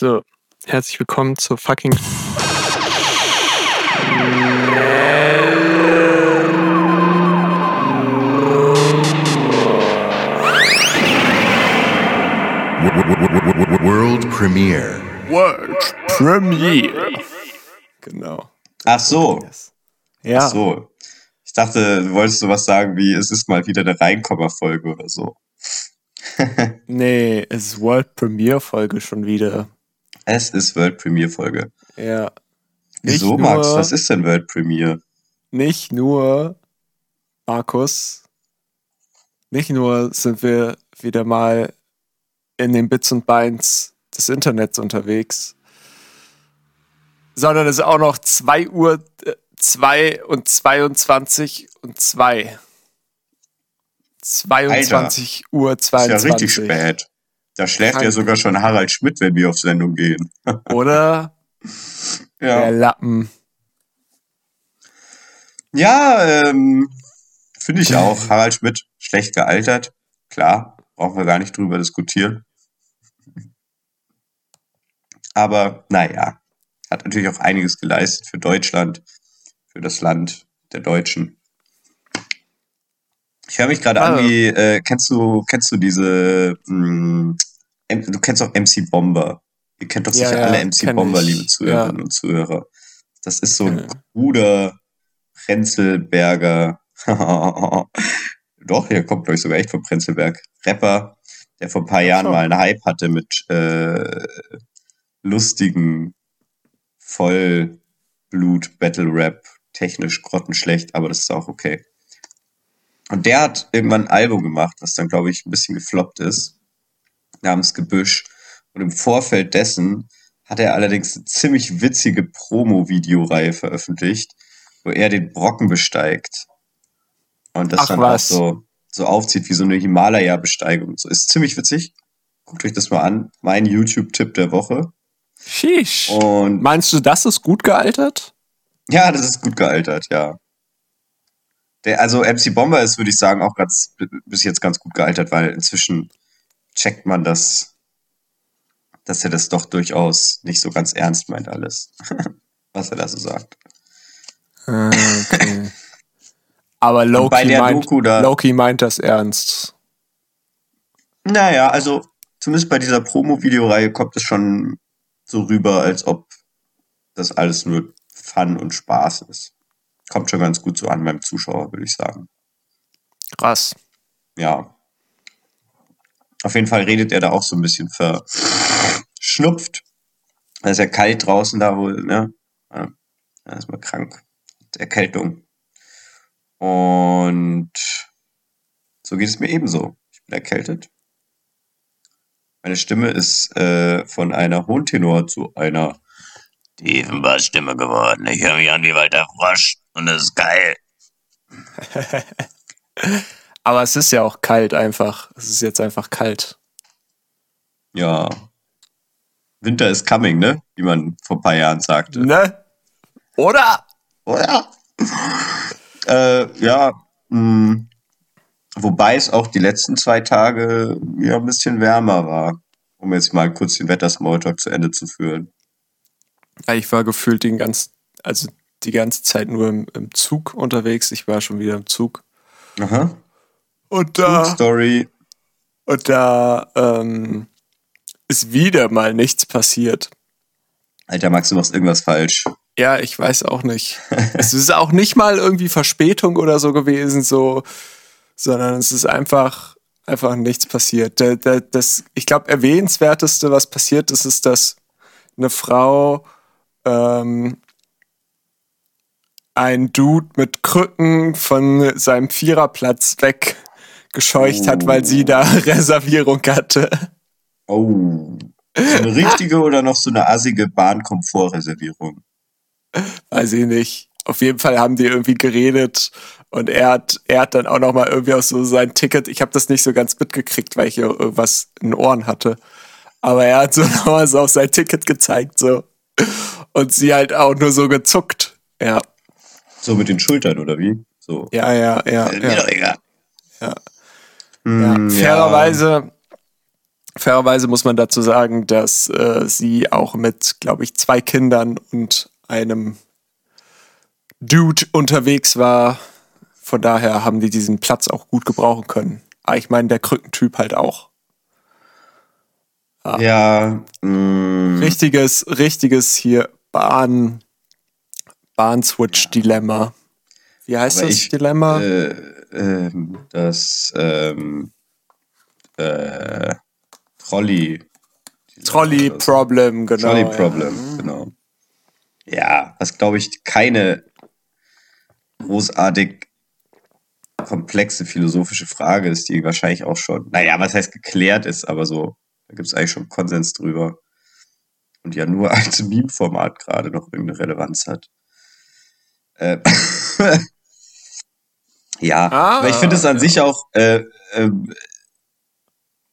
So, herzlich willkommen zur fucking. World Premiere. World Premiere. Genau. Ach so. Ja. Ach so. Ich dachte, du wolltest sowas sagen wie, es ist mal wieder eine Reinkommerfolge oder so. Nee, es ist World Premiere Folge schon wieder. Es ist World Premiere Folge. Ja. Wieso, Nicht Max? nur- Was ist denn World Premiere? Nicht nur, Markus, nicht nur sind wir wieder mal in den Bits und Beins des Internets unterwegs, sondern es ist auch noch 2 Uhr 2 und 22 und 2. 22 Uhr Ist ja 22. richtig spät. Da schläft ja sogar schon Harald Schmidt, wenn wir auf Sendung gehen. Oder? Der Ja, Lappen. ja ähm, finde ich auch. Harald Schmidt, schlecht gealtert. Klar, brauchen wir gar nicht drüber diskutieren. Aber naja, hat natürlich auch einiges geleistet für Deutschland, für das Land der Deutschen. Ich höre mich gerade an wie, äh, kennst du, kennst du diese, mh, M- du kennst auch MC Bomber. Ihr kennt doch sicher ja, alle MC Bomber, ich. liebe Zuhörerinnen Ja. und Zuhörer. Das ist so ein Ja. kruder Prenzelberger. Doch, hier kommt, glaube ich, sogar echt von Prenzelberg. Rapper, der vor ein paar Jahren so. mal einen Hype hatte mit äh, lustigen Vollblut-Battle-Rap. Technisch grottenschlecht, aber das ist auch okay. Und der hat irgendwann ein Album gemacht, was dann, glaube ich, ein bisschen gefloppt ist, namens Gebüsch. Und im Vorfeld dessen hat er allerdings eine ziemlich witzige Promo-Videoreihe veröffentlicht, wo er den Brocken besteigt. Und das Ach, dann was. auch so, so aufzieht wie so eine Himalaya-Besteigung. So ist ziemlich witzig. Guckt euch das mal an. Mein YouTube-Tipp der Woche. Sheesh. Und Meinst du, das ist gut gealtert? ja, das ist gut gealtert, ja. Der, also MC Bomber ist, würde ich sagen, auch ganz, bis jetzt ganz gut gealtert, weil inzwischen checkt man das, dass er das doch durchaus nicht so ganz ernst meint alles, was er da so sagt. Ah, Okay. Aber Loki meint, da- Loki meint das ernst. Naja, also zumindest bei dieser Promo-Videoreihe kommt es schon so rüber, als ob das alles nur Fun und Spaß ist. Kommt schon ganz gut so an beim Zuschauer, würde ich sagen. Krass. Ja. Auf jeden Fall redet er da auch so ein bisschen verschnupft. Da ist ja kalt draußen da wohl, ne? Er ist mal krank. Erkältung. Und so geht es mir ebenso. Ich bin erkältet. Meine Stimme ist äh, von einer hohen Tenor zu einer tiefen Bassstimme geworden. Ich höre mich an wie Walter Frosch und das ist geil. Aber es ist ja auch kalt einfach. Es ist jetzt einfach kalt. Ja. Winter is coming, ne? Wie man vor ein paar Jahren sagte. Ne? Oder? Oder? äh, ja. Mh, wobei es auch die letzten zwei Tage ja ein bisschen wärmer war. Um jetzt mal kurz den Wettersmalltalk zu Ende zu führen. Ja, Ich war gefühlt den ganzen, also die ganze Zeit nur im, im Zug unterwegs. Ich war schon wieder im Zug. Aha. Und da, Story. und da ähm, ist wieder mal nichts passiert. Alter, Max, du machst irgendwas falsch. Ja, ich weiß auch nicht. es ist auch nicht mal irgendwie Verspätung oder so gewesen, so, sondern es ist einfach, einfach nichts passiert. Da- da- Das, ich glaube, erwähnenswerteste, was passiert ist, ist, dass eine Frau ähm, ein Dude mit Krücken von seinem Viererplatz weggescheucht hat, weil sie da Reservierung hatte. Oh. So eine richtige oder noch so eine assige Bahnkomfortreservierung? Weiß ich nicht. Auf jeden Fall haben die irgendwie geredet und er hat, er hat dann auch noch mal irgendwie auch so sein Ticket. Ich habe das nicht so ganz mitgekriegt, weil ich hier irgendwas in den Ohren hatte. Aber er hat so noch mal so auf sein Ticket gezeigt so und sie halt auch nur so gezuckt. Ja, So mit den Schultern, oder wie? So. ja, ja, ja. Mir ja. doch egal. Ja. Ja, fairerweise Fairerweise muss man dazu sagen, dass äh, sie auch mit, glaube ich, zwei Kindern und einem Dude unterwegs war. Von daher haben die diesen Platz auch gut gebrauchen können. Aber ich meine, der Krückentyp halt auch. Ah. Ja. Mm. Richtiges, richtiges hier Bahn, Bahn-Switch-Dilemma. Wie heißt Aber das ich, Dilemma? Äh, äh, das ähm, äh, Trolley. Trolley-Problem, genau. Trolley-Problem, ja. genau. Ja, was glaube ich keine großartig komplexe philosophische Frage ist, die wahrscheinlich auch schon, naja, was heißt geklärt ist, aber so, da gibt es eigentlich schon Konsens drüber. Und ja nur als Meme-Format gerade noch irgendeine Relevanz hat. Äh, ja, ah, aber ich finde es an ja. sich auch äh, äh,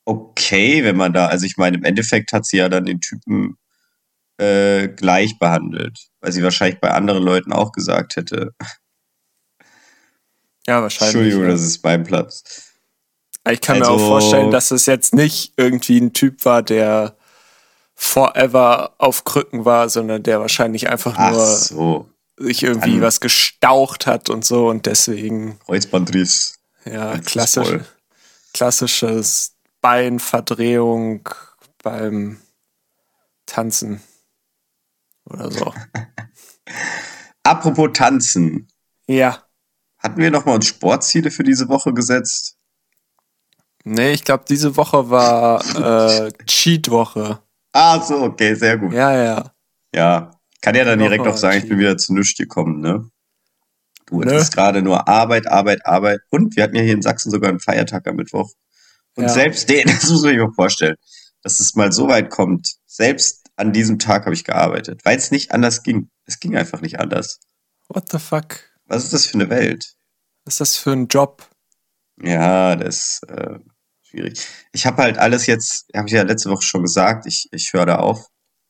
okay, wenn man da, also ich meine, im Endeffekt hat sie ja dann den Typen äh, gleich behandelt, weil sie wahrscheinlich bei anderen Leuten auch gesagt hätte. Ja, wahrscheinlich. Entschuldigung, ja. das ist mein Platz. Ich kann also, mir auch vorstellen, dass es jetzt nicht irgendwie ein Typ war, der forever auf Krücken war, sondern der wahrscheinlich einfach nur so. Sich irgendwie Dann was gestaucht hat und so und deswegen. Kreuzbandriss. Ja, klassisch, klassisches Beinverdrehung beim Tanzen oder so. Apropos Tanzen. Ja. Hatten wir nochmal uns Sportziele für diese Woche gesetzt? Nee, ich glaube, diese Woche war äh, Cheat-Woche. Ah, so, okay, sehr gut. Ja, ja. Ja, kann ja dann direkt auch sagen, ich bin wieder zu nichts gekommen, ne? Du, es ist gerade nur Arbeit, Arbeit, Arbeit. Und wir hatten ja hier in Sachsen sogar einen Feiertag am Mittwoch. Und ja. selbst den, das muss man sich mal vorstellen, dass es mal so weit kommt. Selbst an diesem Tag habe ich gearbeitet, weil es nicht anders ging. Es ging einfach nicht anders. What the fuck? Was ist das für eine Welt? Was ist das für ein Job? Ja, das ist äh, schwierig. Ich habe halt alles jetzt, habe ich ja letzte Woche schon gesagt, ich, ich höre da auf.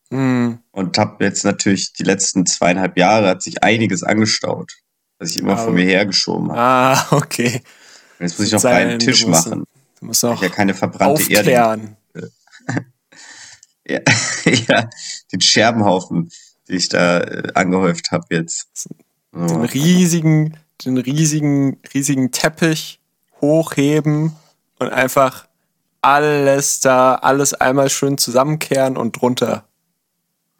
Mm. Und habe jetzt natürlich die letzten zweieinhalb Jahre hat sich einiges angestaut, was ich immer ah, von mir hergeschoben habe. Ah, okay. Und jetzt muss ich noch einen Tisch machen. Du musst auch ja keine verbrannte aufklären. Erde. ja, ja, den Scherbenhaufen, den ich da äh, angehäuft habe jetzt. Oh. Den riesigen, den riesigen, riesigen Teppich hochheben und einfach alles da, alles einmal schön zusammenkehren und drunter.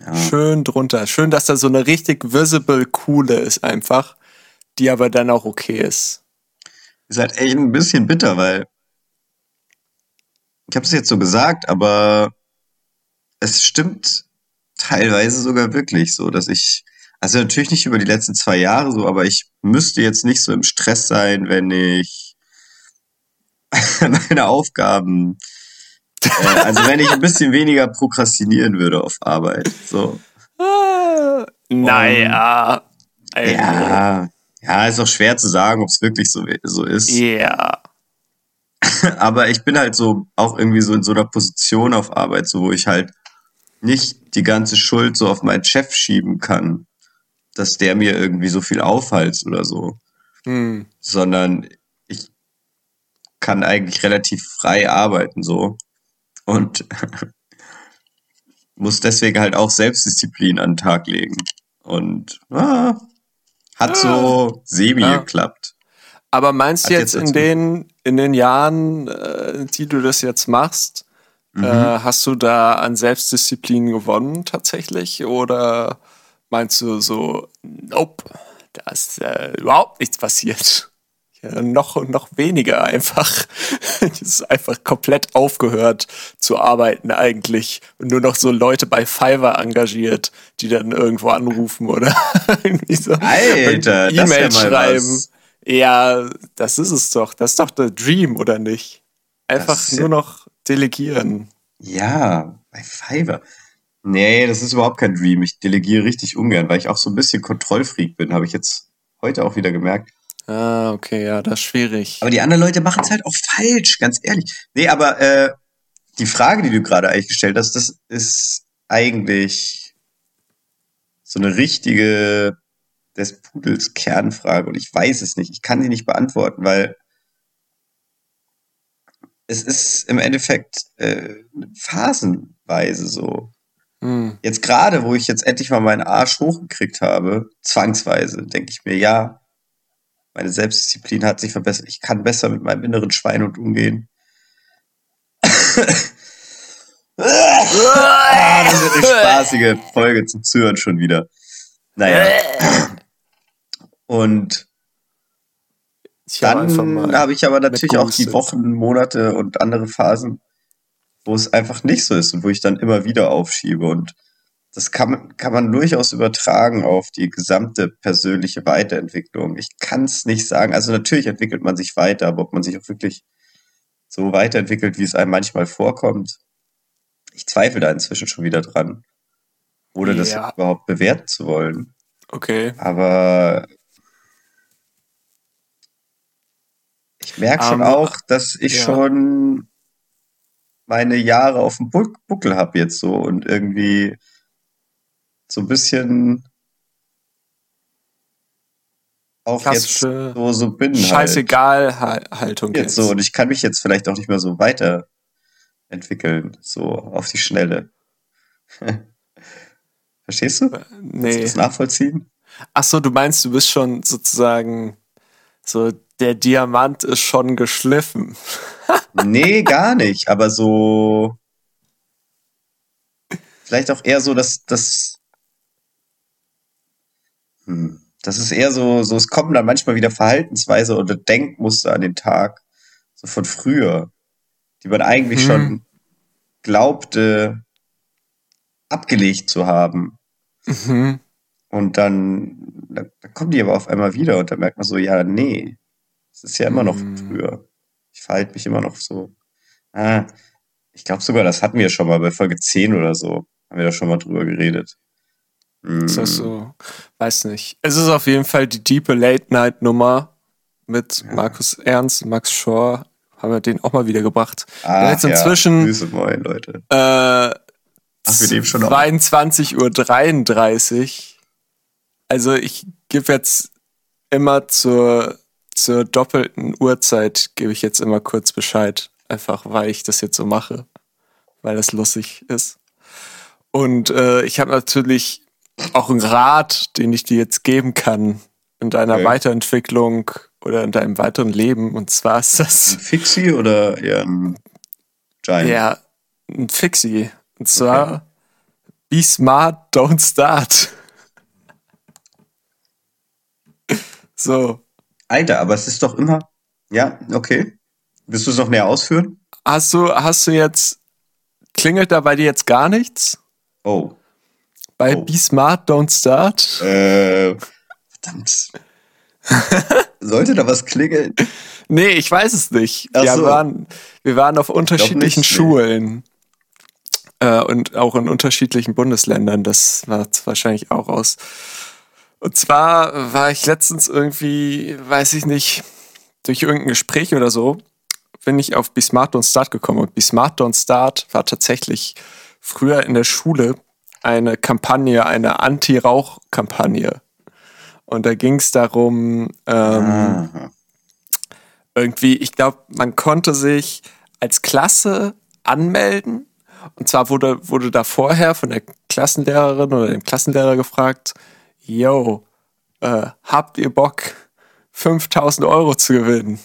Ja. Schön drunter. Schön, dass da so eine richtig visible Kuhle ist einfach, die aber dann auch okay ist. Ist halt echt ein bisschen bitter, weil ich habe es jetzt so gesagt, aber es stimmt teilweise sogar wirklich so, dass ich, also natürlich nicht über die letzten zwei Jahre so, aber ich müsste jetzt nicht so im Stress sein, wenn ich meine Aufgaben, also wenn ich ein bisschen weniger prokrastinieren würde auf Arbeit, so. Naja. ja, ja, ist auch schwer zu sagen, ob es wirklich so, so ist. Ja. aber ich bin halt so auch irgendwie so in so einer Position auf Arbeit, so wo ich halt nicht die ganze Schuld so auf meinen Chef schieben kann, dass der mir irgendwie so viel aufhalst oder so, hm. sondern ich kann eigentlich relativ frei arbeiten so und muss deswegen halt auch Selbstdisziplin an den Tag legen und ah, hat ah. so semi ja. geklappt. Aber meinst du jetzt, jetzt in den, in den Jahren, äh, die du das jetzt machst, mhm. äh, hast du da an Selbstdisziplin gewonnen tatsächlich? Oder meinst du so, nope, da ist äh, überhaupt nichts passiert? Ja, noch, noch weniger einfach. Es ist einfach komplett aufgehört zu arbeiten eigentlich. Und nur noch so Leute bei Fiverr engagiert, die dann irgendwo anrufen oder irgendwie so E-Mail schreiben. Was. Ja, das ist es doch. Das ist doch der Dream, oder nicht? Einfach nur ja noch delegieren. Ja, bei Fiverr. Nee, das ist überhaupt kein Dream. Ich delegiere richtig ungern, weil ich auch so ein bisschen Kontrollfreak bin, habe ich jetzt heute auch wieder gemerkt. Ah, okay, ja, das ist schwierig. Aber die anderen Leute machen es halt auch falsch, ganz ehrlich. Nee, aber äh, die Frage, die du gerade eigentlich gestellt hast, das ist eigentlich so eine richtige des Pudels Kernfrage und ich weiß es nicht. Ich kann sie nicht beantworten, weil es ist im Endeffekt äh, phasenweise so. Hm. Jetzt gerade, wo ich jetzt endlich mal meinen Arsch hochgekriegt habe, zwangsweise, denke ich mir, ja, meine Selbstdisziplin hat sich verbessert. Ich kann besser mit meinem inneren Schweinhund umgehen. ah, das wird eine spaßige Folge zum Zuhören schon wieder. Naja. Und dann habe ich aber natürlich auch die. Wochen, Monate und andere Phasen, wo es einfach nicht so ist und wo ich dann immer wieder aufschiebe. Und das kann, man- kann man durchaus übertragen auf die gesamte persönliche Weiterentwicklung. Ich kann es nicht sagen. Also natürlich entwickelt man sich weiter, aber ob man sich auch wirklich so weiterentwickelt, wie es einem manchmal vorkommt, ich zweifle da inzwischen schon wieder dran. Oder das Ja. überhaupt bewerten zu wollen. Okay. Aber ich merke schon Aber- auch, dass ich ja. schon meine Jahre auf dem Buc- Buckel habe jetzt so und irgendwie so ein bisschen auch jetzt so, so bin halt. Scheißegal-Haltung Jetzt so und ich kann mich jetzt vielleicht auch nicht mehr so weiterentwickeln, so auf die Schnelle. Verstehst du? Kannst du Nee. das nachvollziehen? Ach so, du meinst, du bist schon sozusagen so, der Diamant ist schon geschliffen. Nee, gar nicht, aber so. Vielleicht auch eher so, dass das. Hm, das ist eher so, so, es kommen dann manchmal wieder Verhaltensweise oder Denkmuster an den Tag, so von früher, die man eigentlich Mhm. schon glaubte, abgelegt zu haben. Mhm. Und dann, da, da kommen die aber auf einmal wieder und dann merkt man so, ja, nee, es ist ja immer noch Mhm. früher. Ich verhalte mich immer noch so. Ah, ich glaube sogar, das hatten wir schon mal bei Folge 10 oder so. Haben wir da schon mal drüber geredet. Mm, Ist das so? Weiß nicht. Es ist auf jeden Fall die diepe Late-Night-Nummer mit Ja. Markus Ernst Max Schor. Haben wir den auch mal wieder gebracht. Ah, jetzt inzwischen- Ja. Grüße, moin, Leute. Äh, Ach, wir schon auf. 22.33 Uhr. Also ich gebe jetzt immer zur, zur doppelten Uhrzeit, gebe ich jetzt immer kurz Bescheid. Einfach weil ich das jetzt so mache. Weil das lustig ist. Und äh, ich habe natürlich auch einen Rat, den ich dir jetzt geben kann in deiner Okay. Weiterentwicklung oder in deinem weiteren Leben. Und zwar ist das Ein Fixie oder eher ein Giant? ja ein Fixie. Und zwar Be smart, don't start. so. Alter, aber es ist doch immer. Ja, okay. Willst du es noch näher ausführen? Hast du, hast du jetzt, klingelt da bei dir jetzt gar nichts? Oh. Bei Oh. Be smart, don't start? Äh, verdammt. Sollte da was klingeln? Nee, ich weiß es nicht. Ach Wir, so. waren, wir waren auf unterschiedlichen nicht, nee. Schulen. Äh, und auch in unterschiedlichen Bundesländern. Das war wahrscheinlich auch aus. Und zwar war ich letztens irgendwie, weiß ich nicht, durch irgendein Gespräch oder so, bin ich auf Be Smart Don't Start gekommen. Und Be Smart Don't Start war tatsächlich früher in der Schule eine Kampagne, eine Anti-Rauch-Kampagne. Und da ging es darum, ähm, Aha. irgendwie, ich glaube, man konnte sich als Klasse anmelden. Und zwar wurde, wurde da vorher von der Klassenlehrerin oder dem Klassenlehrer gefragt, yo, äh, habt ihr Bock, 5000 Euro zu gewinnen?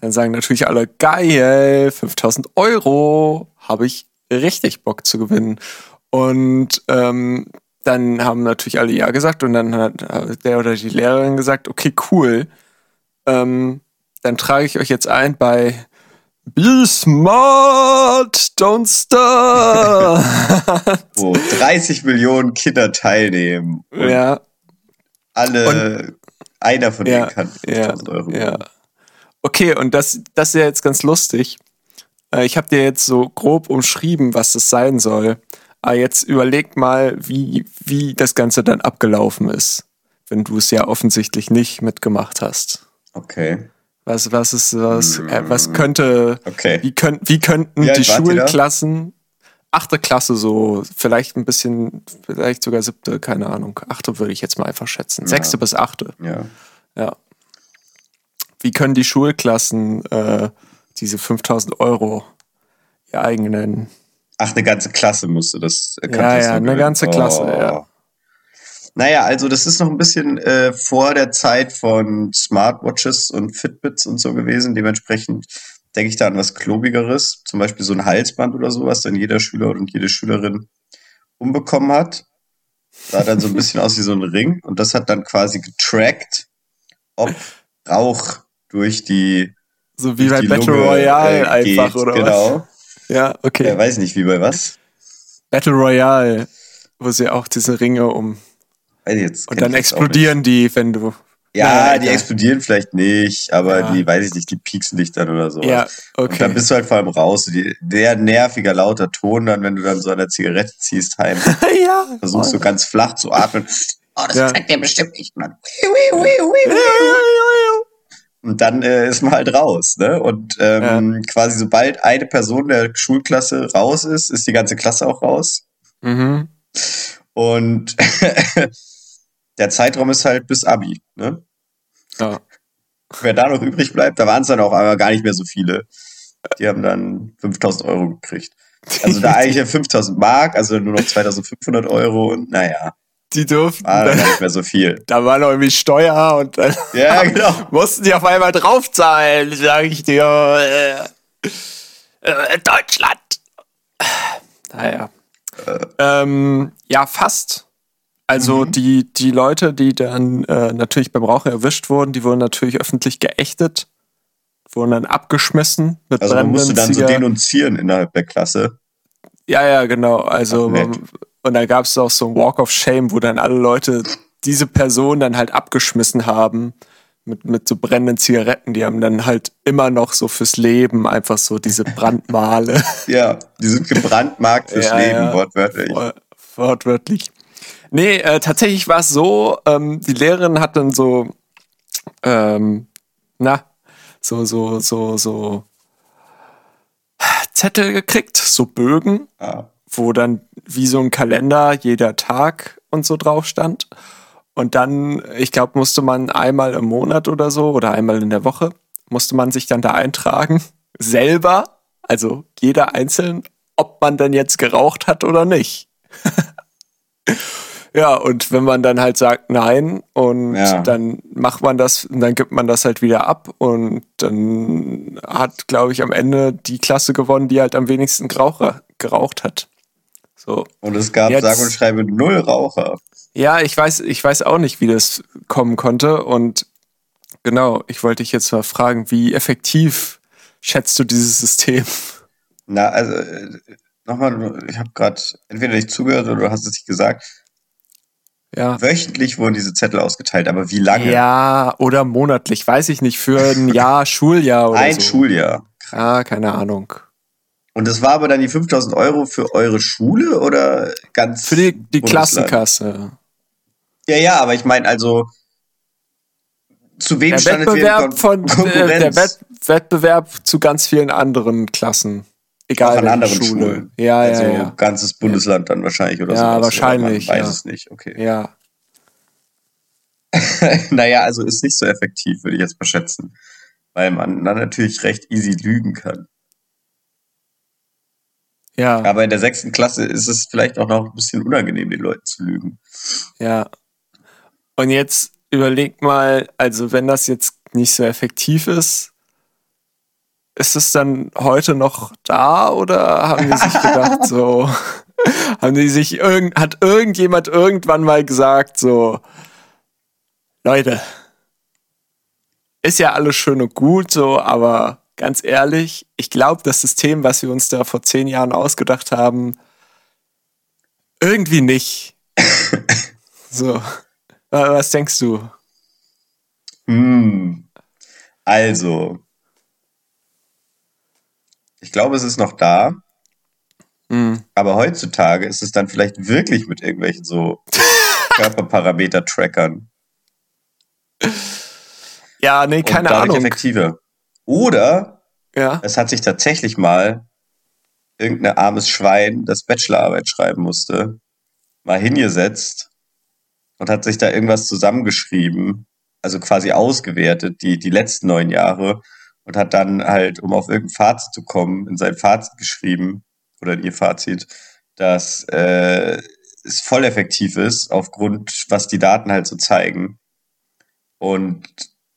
Dann sagen natürlich alle, geil, 5000 Euro, habe ich richtig Bock zu gewinnen. Und ähm, dann haben natürlich alle Ja gesagt und dann hat der oder die Lehrerin gesagt, okay, cool. Ähm, dann trage ich euch jetzt ein bei Be smart, don't start. Wo 30 Millionen Kinder teilnehmen. Und ja, alle, einer von ja, denen kann ja, 5000 Euro ja. Okay, und das, das ist ja jetzt ganz lustig. Äh, Ich habe dir jetzt so grob umschrieben, was das sein soll. Aber jetzt überleg mal, wie, wie das Ganze dann abgelaufen ist, wenn du es ja offensichtlich nicht mitgemacht hast. Okay. Was, was ist, was, äh, was könnte, Okay. wie, könnt, wie könnten Wie die? Schulklassen, achte Klasse so, vielleicht ein bisschen, vielleicht sogar siebte, keine Ahnung. Achte würde ich jetzt mal einfach schätzen. Sechste bis achte, Ja. ja. Wie können die Schulklassen äh, diese 5000 Euro ihr eigenen. Ach, eine ganze Klasse musste das. Äh, ja, ja, eine ganze Klasse, oh. ja. Naja, also das ist noch ein bisschen äh, vor der Zeit von Smartwatches und Fitbits und so gewesen. Dementsprechend denke ich da an was Klobigeres, zum Beispiel so ein Halsband oder sowas, dann jeder Schüler und jede Schülerin umbekommen hat. Sah dann so ein bisschen aus wie so ein Ring und das hat dann quasi getrackt, ob Rauch durch die so wie bei Battle Lunge, Royale äh, einfach oder genau. was? Ja, okay. Ja, weiß nicht, wie bei was? Battle Royale, wo sie auch diese Ringe um Jetzt und dann explodieren die, wenn du ja, die explodieren vielleicht nicht, aber ja. die, weiß ich nicht, die pieksen dich dann oder so. Ja, okay. Und dann bist du halt vor allem raus. Die, der nerviger, lauter Ton dann, wenn du dann so an der Zigarette ziehst heim. ja. Versuchst du ganz flach zu atmen. Oh, das ja. zeigt dir bestimmt nicht, Mann. Und dann äh, ist man halt raus, ne? Und ähm, ja. quasi sobald eine Person der Schulklasse raus ist, ist die ganze Klasse auch raus. Mhm. Und der Zeitraum ist halt bis Abi. Ne? Ja. Wer da noch übrig bleibt, da waren es dann auch aber gar nicht mehr so viele. Die haben dann 5000 Euro gekriegt. Also da eigentlich 5000 Mark, also nur noch 2500 Euro und naja. Die durften war dann nicht mehr so viel. Da war noch irgendwie Steuer und dann ja, genau. mussten die auf einmal draufzahlen, sage ich dir. Äh, äh, Deutschland. Naja. Äh. Ähm, ja, fast. Also mhm. die, die Leute, die dann äh, natürlich beim Rauchen erwischt wurden, die wurden natürlich öffentlich geächtet, wurden dann abgeschmissen mit Also man musste dann so denunzieren innerhalb der Klasse. Ja, ja, genau. Also Ach, und da gab es auch so ein Walk of Shame, wo dann alle Leute diese Person dann halt abgeschmissen haben mit, mit so brennenden Zigaretten. Die haben dann halt immer noch so fürs Leben einfach so diese Brandmale. ja, die sind gebrandmarkt fürs ja, Leben, ja, wortwörtlich. Wortwörtlich. Nee, äh, tatsächlich war es so, ähm, die Lehrerin hat dann so, ähm, na, so, so, so, so Zettel gekriegt, so Bögen, ah. Wo dann wie so ein Kalender jeder Tag und so drauf stand. Und dann, ich glaube, musste man einmal im Monat oder so oder einmal in der Woche, musste man sich dann da eintragen, selber, also jeder einzeln, ob man dann jetzt geraucht hat oder nicht. Ja, und wenn man dann halt sagt nein und ja. dann macht man das, dann gibt man das halt wieder ab und dann hat, glaube ich, am Ende die Klasse gewonnen, die halt am wenigsten geraucht hat. So. Und es gab Jetzt, sage und schreibe null Raucher. Ja, ich weiß, ich weiß auch nicht, wie das kommen konnte und genau, ich wollte dich jetzt mal fragen, wie effektiv schätzt du dieses System? Na, also äh, nochmal, ich habe gerade entweder nicht zugehört oder du hast es nicht gesagt ja. Wöchentlich wurden diese Zettel ausgeteilt, aber wie lange? Ja, oder monatlich, weiß ich nicht, für ein Jahr, Schuljahr oder ein so. Ein Schuljahr. Ah, keine Ahnung. Und das war aber dann die 5000 Euro für eure Schule oder ganz? Für die, die Klassenkasse. Ja, ja, aber ich meine, also zu wem der stand Wettbewerb von äh, der Wett Wettbewerb zu ganz vielen anderen Klassen. Egal auch an anderen Schule. Schulen. Ja, also ja, ja. ganzes Bundesland dann wahrscheinlich oder so. Ja, wahrscheinlich. Man weiß ja. es nicht, okay. Ja. naja, also ist nicht so effektiv, würde ich jetzt mal schätzen. Weil man dann natürlich recht easy lügen kann. Ja. Aber in der sechsten Klasse ist es vielleicht auch noch ein bisschen unangenehm, den Leuten zu lügen. Ja. Und jetzt überleg mal, also wenn das jetzt nicht so effektiv ist, ist es dann heute noch da oder haben die sich gedacht, so, haben die sich, irgend, hat irgendjemand irgendwann mal gesagt, so, Leute, ist ja alles schön und gut, so, aber ganz ehrlich, ich glaube, das System, was wir uns da vor zehn Jahren ausgedacht haben, irgendwie nicht. so, was denkst du? Hm. Also, ich glaube, es ist noch da. Mhm. Aber heutzutage ist es dann vielleicht wirklich mit irgendwelchen so Körperparameter-Trackern. Ja, nee, keine Und Ahnung. effektiver. Oder ja. es hat sich tatsächlich mal irgendein armes Schwein, das Bachelorarbeit schreiben musste, mal hingesetzt und hat sich da irgendwas zusammengeschrieben, also quasi ausgewertet, die, die letzten neun Jahre und hat dann halt, um auf irgendein Fazit zu kommen, in sein Fazit geschrieben, oder in ihr Fazit, dass äh, es voll effektiv ist, aufgrund, was die Daten halt so zeigen. Und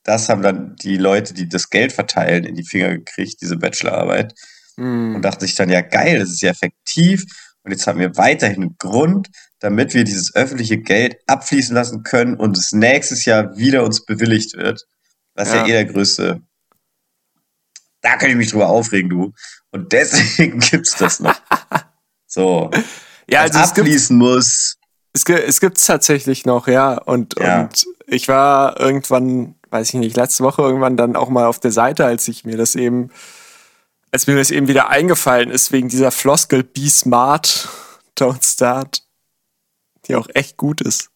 das haben dann die Leute, die das Geld verteilen, in die Finger gekriegt, diese Bachelorarbeit. Mm. Und dachte sich dann, ja geil, das ist ja effektiv. Und jetzt haben wir weiterhin einen Grund, damit wir dieses öffentliche Geld abfließen lassen können und es nächstes Jahr wieder uns bewilligt wird. Was ja, ja eh der größte. Da kann ich mich drüber aufregen, du. Und deswegen gibt's das noch. So. ja, also abfließen gibt, muss. Es, gibt, es gibt's tatsächlich noch, ja. Und, ja. und ich war irgendwann, weiß ich nicht, letzte Woche irgendwann dann auch mal auf der Seite, als ich mir das eben, als mir das eben wieder eingefallen ist, wegen dieser Floskel Be Smart, Don't Start die auch echt gut ist.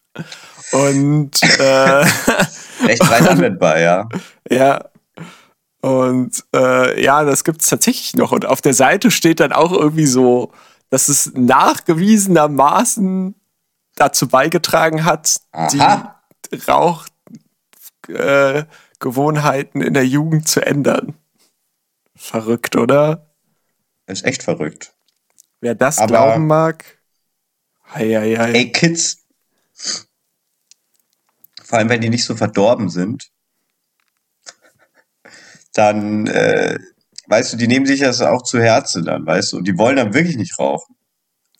Und äh, echt breit anwendbar, ja. Ja. Und äh, ja, das gibt es tatsächlich noch. Und auf der Seite steht dann auch irgendwie so, dass es nachgewiesenermaßen dazu beigetragen hat, Aha. die Rauchgewohnheiten äh, in der Jugend zu ändern. Verrückt, oder? Ist echt verrückt. Wer das Aber glauben mag. Hei, hei, hei. Ey, Kids. Vor allem, wenn die nicht so verdorben sind, dann, äh, weißt du, die nehmen sich das auch zu Herzen dann, weißt du, und die wollen dann wirklich nicht rauchen.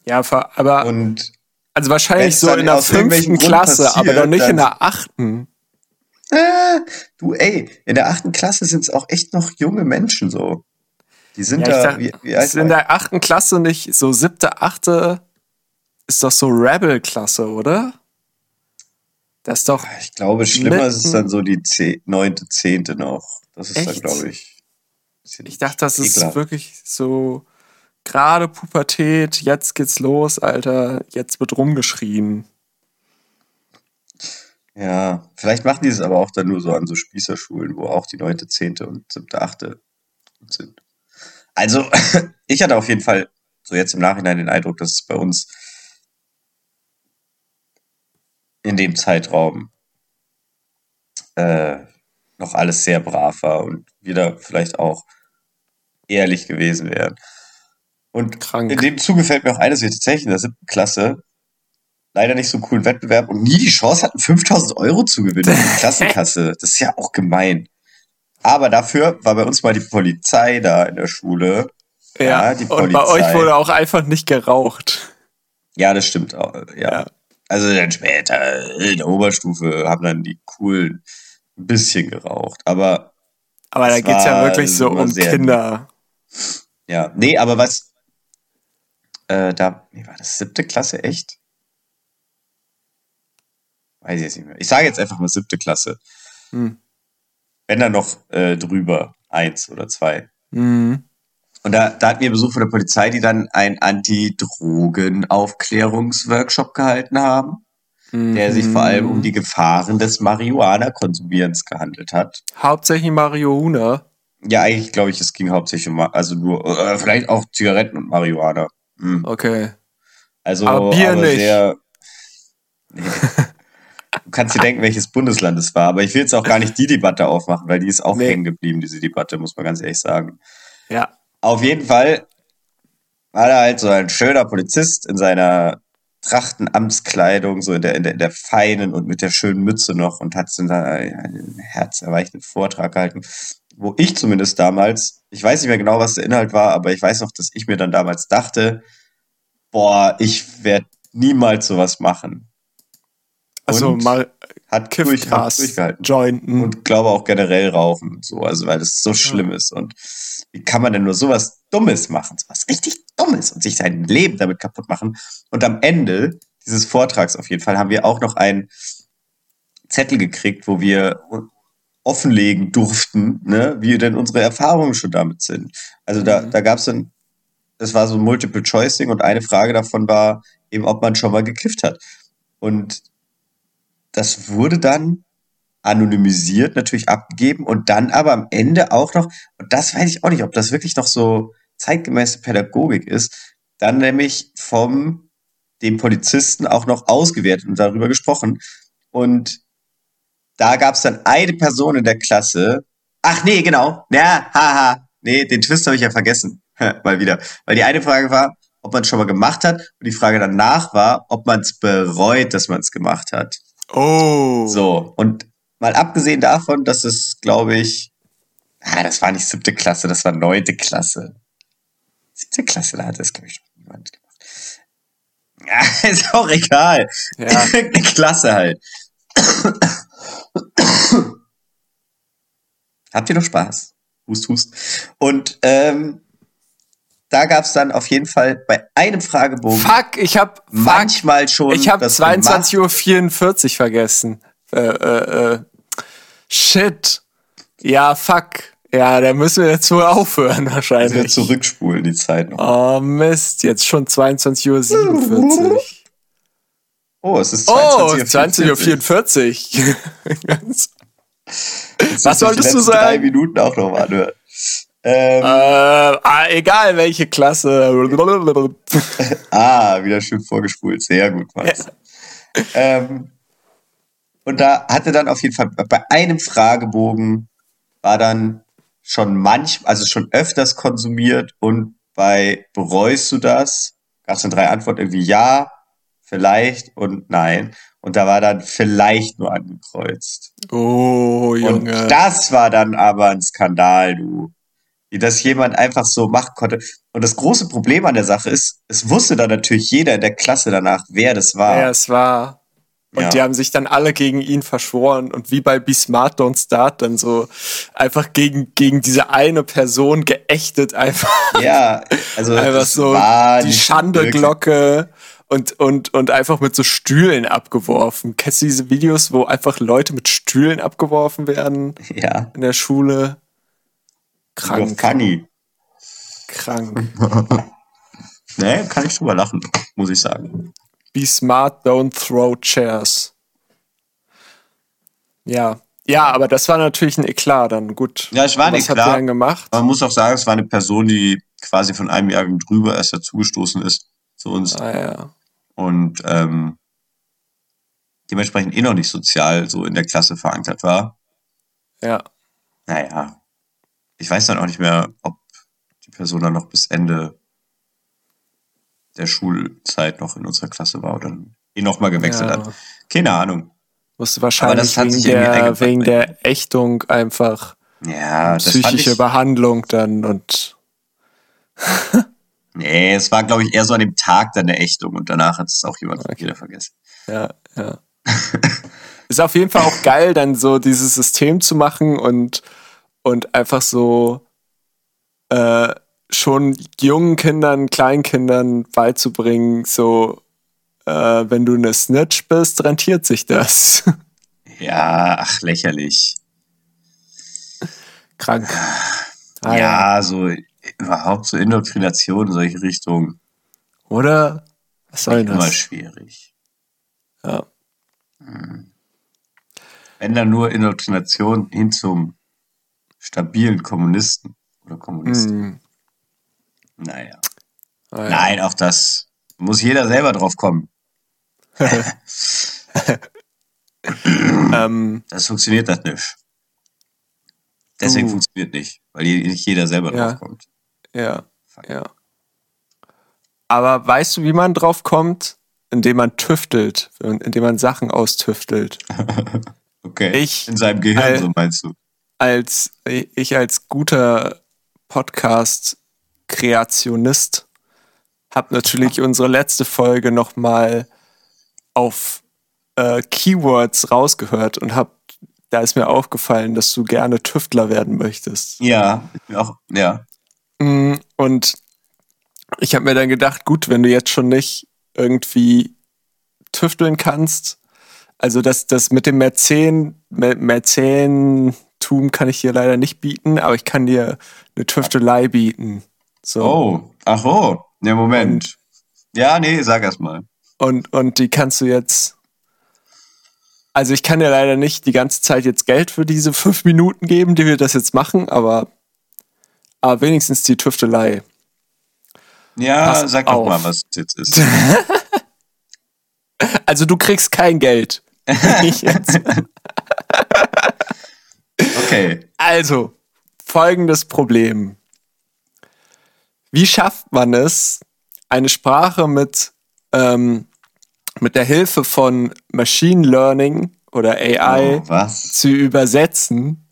Ja, aber. Und also wahrscheinlich so in der fünften Klasse, passiert, aber doch nicht in der achten. Äh, du, ey, in der achten Klasse sind es auch echt noch junge Menschen so. Die sind ja, da. wie, wie ist in der achten Klasse nicht so siebte, achte ist doch so Rebel-Klasse, oder? Das ist doch. Ich glaube, schlimmer ist es dann so die neunte, zehnte noch. Das ist Echt? dann, glaube ich. Ich dachte, das ekelhaft. ist wirklich so gerade Pubertät, jetzt geht's los, Alter, jetzt wird rumgeschrien. Ja, vielleicht machen die es aber auch dann nur so an so Spießerschulen, wo auch die neunte, zehnte und siebte, achte sind. Also, ich hatte auf jeden Fall so jetzt im Nachhinein den Eindruck, dass es bei uns in dem Zeitraum äh, noch alles sehr brav war und wieder vielleicht auch ehrlich gewesen wären. Und Krank. in dem Zuge fällt mir auch eines, wir tatsächlich in der siebten Klasse leider nicht so einen coolen Wettbewerb und nie die Chance hatten, 5000 Euro zu gewinnen in der Klassenkasse. Das ist ja auch gemein. Aber dafür war bei uns mal die Polizei da in der Schule. Ja, ja die Polizei. Und bei euch wurde auch einfach nicht geraucht. Ja, das stimmt auch. ja. ja. Also dann später in der Oberstufe haben dann die coolen ein bisschen geraucht. Aber. Aber da geht es ja wirklich so um Kinder. Ja, nee, aber was. Äh, da, wie war das siebte Klasse echt? Weiß ich jetzt nicht mehr. Ich sage jetzt einfach mal siebte Klasse. Hm. Wenn dann noch äh, drüber, eins oder zwei. Mhm. Und da, da hatten wir Besuch von der Polizei, die dann einen Anti-Drogen-Aufklärungsworkshop gehalten haben, mhm. der sich vor allem um die Gefahren des Marihuana-Konsumierens gehandelt hat. Hauptsächlich Marihuana? Ja, eigentlich glaube ich, es ging hauptsächlich um, also nur, äh, vielleicht auch Zigaretten und Marihuana. Mhm. Okay. Also, aber Bier aber nicht. Sehr, nee. Du kannst dir denken, welches Bundesland es war, aber ich will jetzt auch gar nicht die Debatte aufmachen, weil die ist auch nee. hängen geblieben, diese Debatte, muss man ganz ehrlich sagen. Ja. Auf jeden Fall war da halt so ein schöner Polizist in seiner Trachtenamtskleidung, so in der, in der, in der feinen und mit der schönen Mütze noch und hat dann einen herzerweichenden Vortrag gehalten, wo ich zumindest damals, ich weiß nicht mehr genau, was der Inhalt war, aber ich weiß noch, dass ich mir dann damals dachte, boah, ich werde niemals sowas machen. Also mal hat, durch, hat durchgehalten. Jointen. Und glaube auch generell rauchen und so, also weil das so schlimm ist. Und wie kann man denn nur sowas Dummes machen, sowas richtig Dummes und sich sein Leben damit kaputt machen? Und am Ende dieses Vortrags auf jeden Fall haben wir auch noch einen Zettel gekriegt, wo wir offenlegen durften, ne, wie denn unsere Erfahrungen schon damit sind. Also da, mhm. da gab es dann, das war so ein Multiple-Choicing und eine Frage davon war eben, ob man schon mal gekifft hat. Und das wurde dann anonymisiert natürlich abgegeben und dann aber am Ende auch noch, und das weiß ich auch nicht, ob das wirklich noch so zeitgemäße Pädagogik ist, dann nämlich vom dem Polizisten auch noch ausgewertet und darüber gesprochen. Und da gab es dann eine Person in der Klasse, Ach nee, genau. Ja, haha. Nee, den Twist habe ich ja vergessen. mal wieder. Weil die eine Frage war, ob man es schon mal gemacht hat. Und die Frage danach war, ob man es bereut, dass man es gemacht hat. Oh. So. Und mal abgesehen davon, dass es, glaube ich, ah, das war nicht siebte Klasse, das war neunte Klasse. Siebte Klasse, da hat es, glaube ich, schon niemand gemacht. Ja, ist auch egal. Ja. Eine Klasse halt. Habt ihr noch Spaß? Hust, hust. Und ähm, da gab es dann auf jeden Fall bei einem Fragebogen Fuck, ich hab fuck, manchmal schon. ich hab das 22.44 Uhr vergessen. Äh, äh, äh. Shit. Ja, fuck. Ja, da müssen wir jetzt wohl aufhören wahrscheinlich. Also zurückspulen die Zeit noch. Oh Mist, jetzt schon 22.47 Uhr. Oh, es ist Oh, 22.44 Uhr. 20.44 Uhr. Was solltest du letzten Drei sagen? Minuten auch noch mal anhören. Ähm, äh, ah, egal welche Klasse. Ah, wieder schön vorgespult. Sehr gut, Max. Ähm, und da hatte dann auf jeden Fall bei einem Fragebogen war dann schon manch, also schon öfters konsumiert und bei bereust du das? Gab es dann drei Antworten irgendwie ja, vielleicht und nein. Und da war dann vielleicht nur angekreuzt. Oh, Und Junge. das war dann aber ein Skandal, du. Wie das jemand einfach so machen konnte. Und das große Problem an der Sache ist, es wusste dann natürlich jeder in der Klasse danach, wer das war. Ja, es war. Und Ja. die haben sich dann alle gegen ihn verschworen und wie bei Be Smart Don't Start dann so einfach gegen, gegen diese eine Person geächtet einfach. Ja, also einfach so die Schandeglocke und, und, und einfach mit so Stühlen abgeworfen. Kennst du diese Videos, wo einfach Leute mit Stühlen abgeworfen werden Ja, in der Schule? Krank, funny. krank. Nee, kann ich drüber lachen, muss ich sagen. Be smart, don't throw chairs. Ja. Ja, aber das war natürlich ein Eklat dann. Gut. Ja, es war ein Was Eklat. dann gemacht? Man muss auch sagen, es war eine Person, die quasi von einem Jahrgang drüber erst dazugestoßen ist zu uns. Ah ja. und ähm, dementsprechend eh noch nicht sozial so in der Klasse verankert war. Ja. Naja, ich weiß dann auch nicht mehr, ob die Person dann noch bis Ende der Schulzeit noch in unserer Klasse war oder eh nochmal gewechselt ja. hat. Keine Ahnung. Musste wahrscheinlich das hat wegen, der, wegen der Ächtung einfach Ja, das psychische ich, Behandlung dann und Nee, es war, glaube ich, eher so an dem Tag dann eine Ächtung und danach hat es auch jemand Okay. wieder vergessen. ja, ja. Ist auf jeden Fall auch geil, dann so dieses System zu machen und, und einfach so äh, schon jungen Kindern, Kleinkindern beizubringen, so äh, wenn du eine Snitch bist, rentiert sich das. Ja, ach, lächerlich. Krank. Ah, ja, so überhaupt so Indoktrination in solche Richtungen Oder? Was soll immer das? schwierig. Ja. Wenn dann nur Indoktrination hin zum stabilen Kommunisten oder Kommunisten. Hm. Naja. Ah, ja. Nein, auch das muss jeder selber drauf kommen. Ähm, Das funktioniert das nicht. Deswegen Du. funktioniert nicht, weil nicht jeder selber Ja. drauf kommt. ja, ja. Aber weißt du, wie man drauf kommt? Indem man tüftelt, indem man Sachen austüftelt. Okay. Ich- In seinem Gehirn, Al- so meinst du. Als ich als guter Podcast-Kreationist habe natürlich unsere letzte Folge nochmal auf äh, Keywords rausgehört und hab, da ist mir aufgefallen, dass du gerne Tüftler werden möchtest. Ja, auch, ja. Mm, Und ich habe mir dann gedacht, gut, wenn du jetzt schon nicht irgendwie tüfteln kannst, also das, das mit dem Mäzen, Mä- Mäzentum kann ich dir leider nicht bieten, aber ich kann dir eine Tüftelei bieten. So. Oh, ach oh. Ne, Moment. Ja, nee, sag erst mal. Und, und die kannst du jetzt. Also ich kann dir leider nicht die ganze Zeit jetzt Geld für diese fünf Minuten geben, die wir das jetzt machen, aber, aber wenigstens die Tüftelei. Ja, Pass sag doch auf. mal, was es jetzt ist. Also du kriegst kein Geld. Okay. Also, folgendes Problem. Wie schafft man es, eine Sprache mit, ähm, mit der Hilfe von Machine Learning oder AI Oh, zu übersetzen,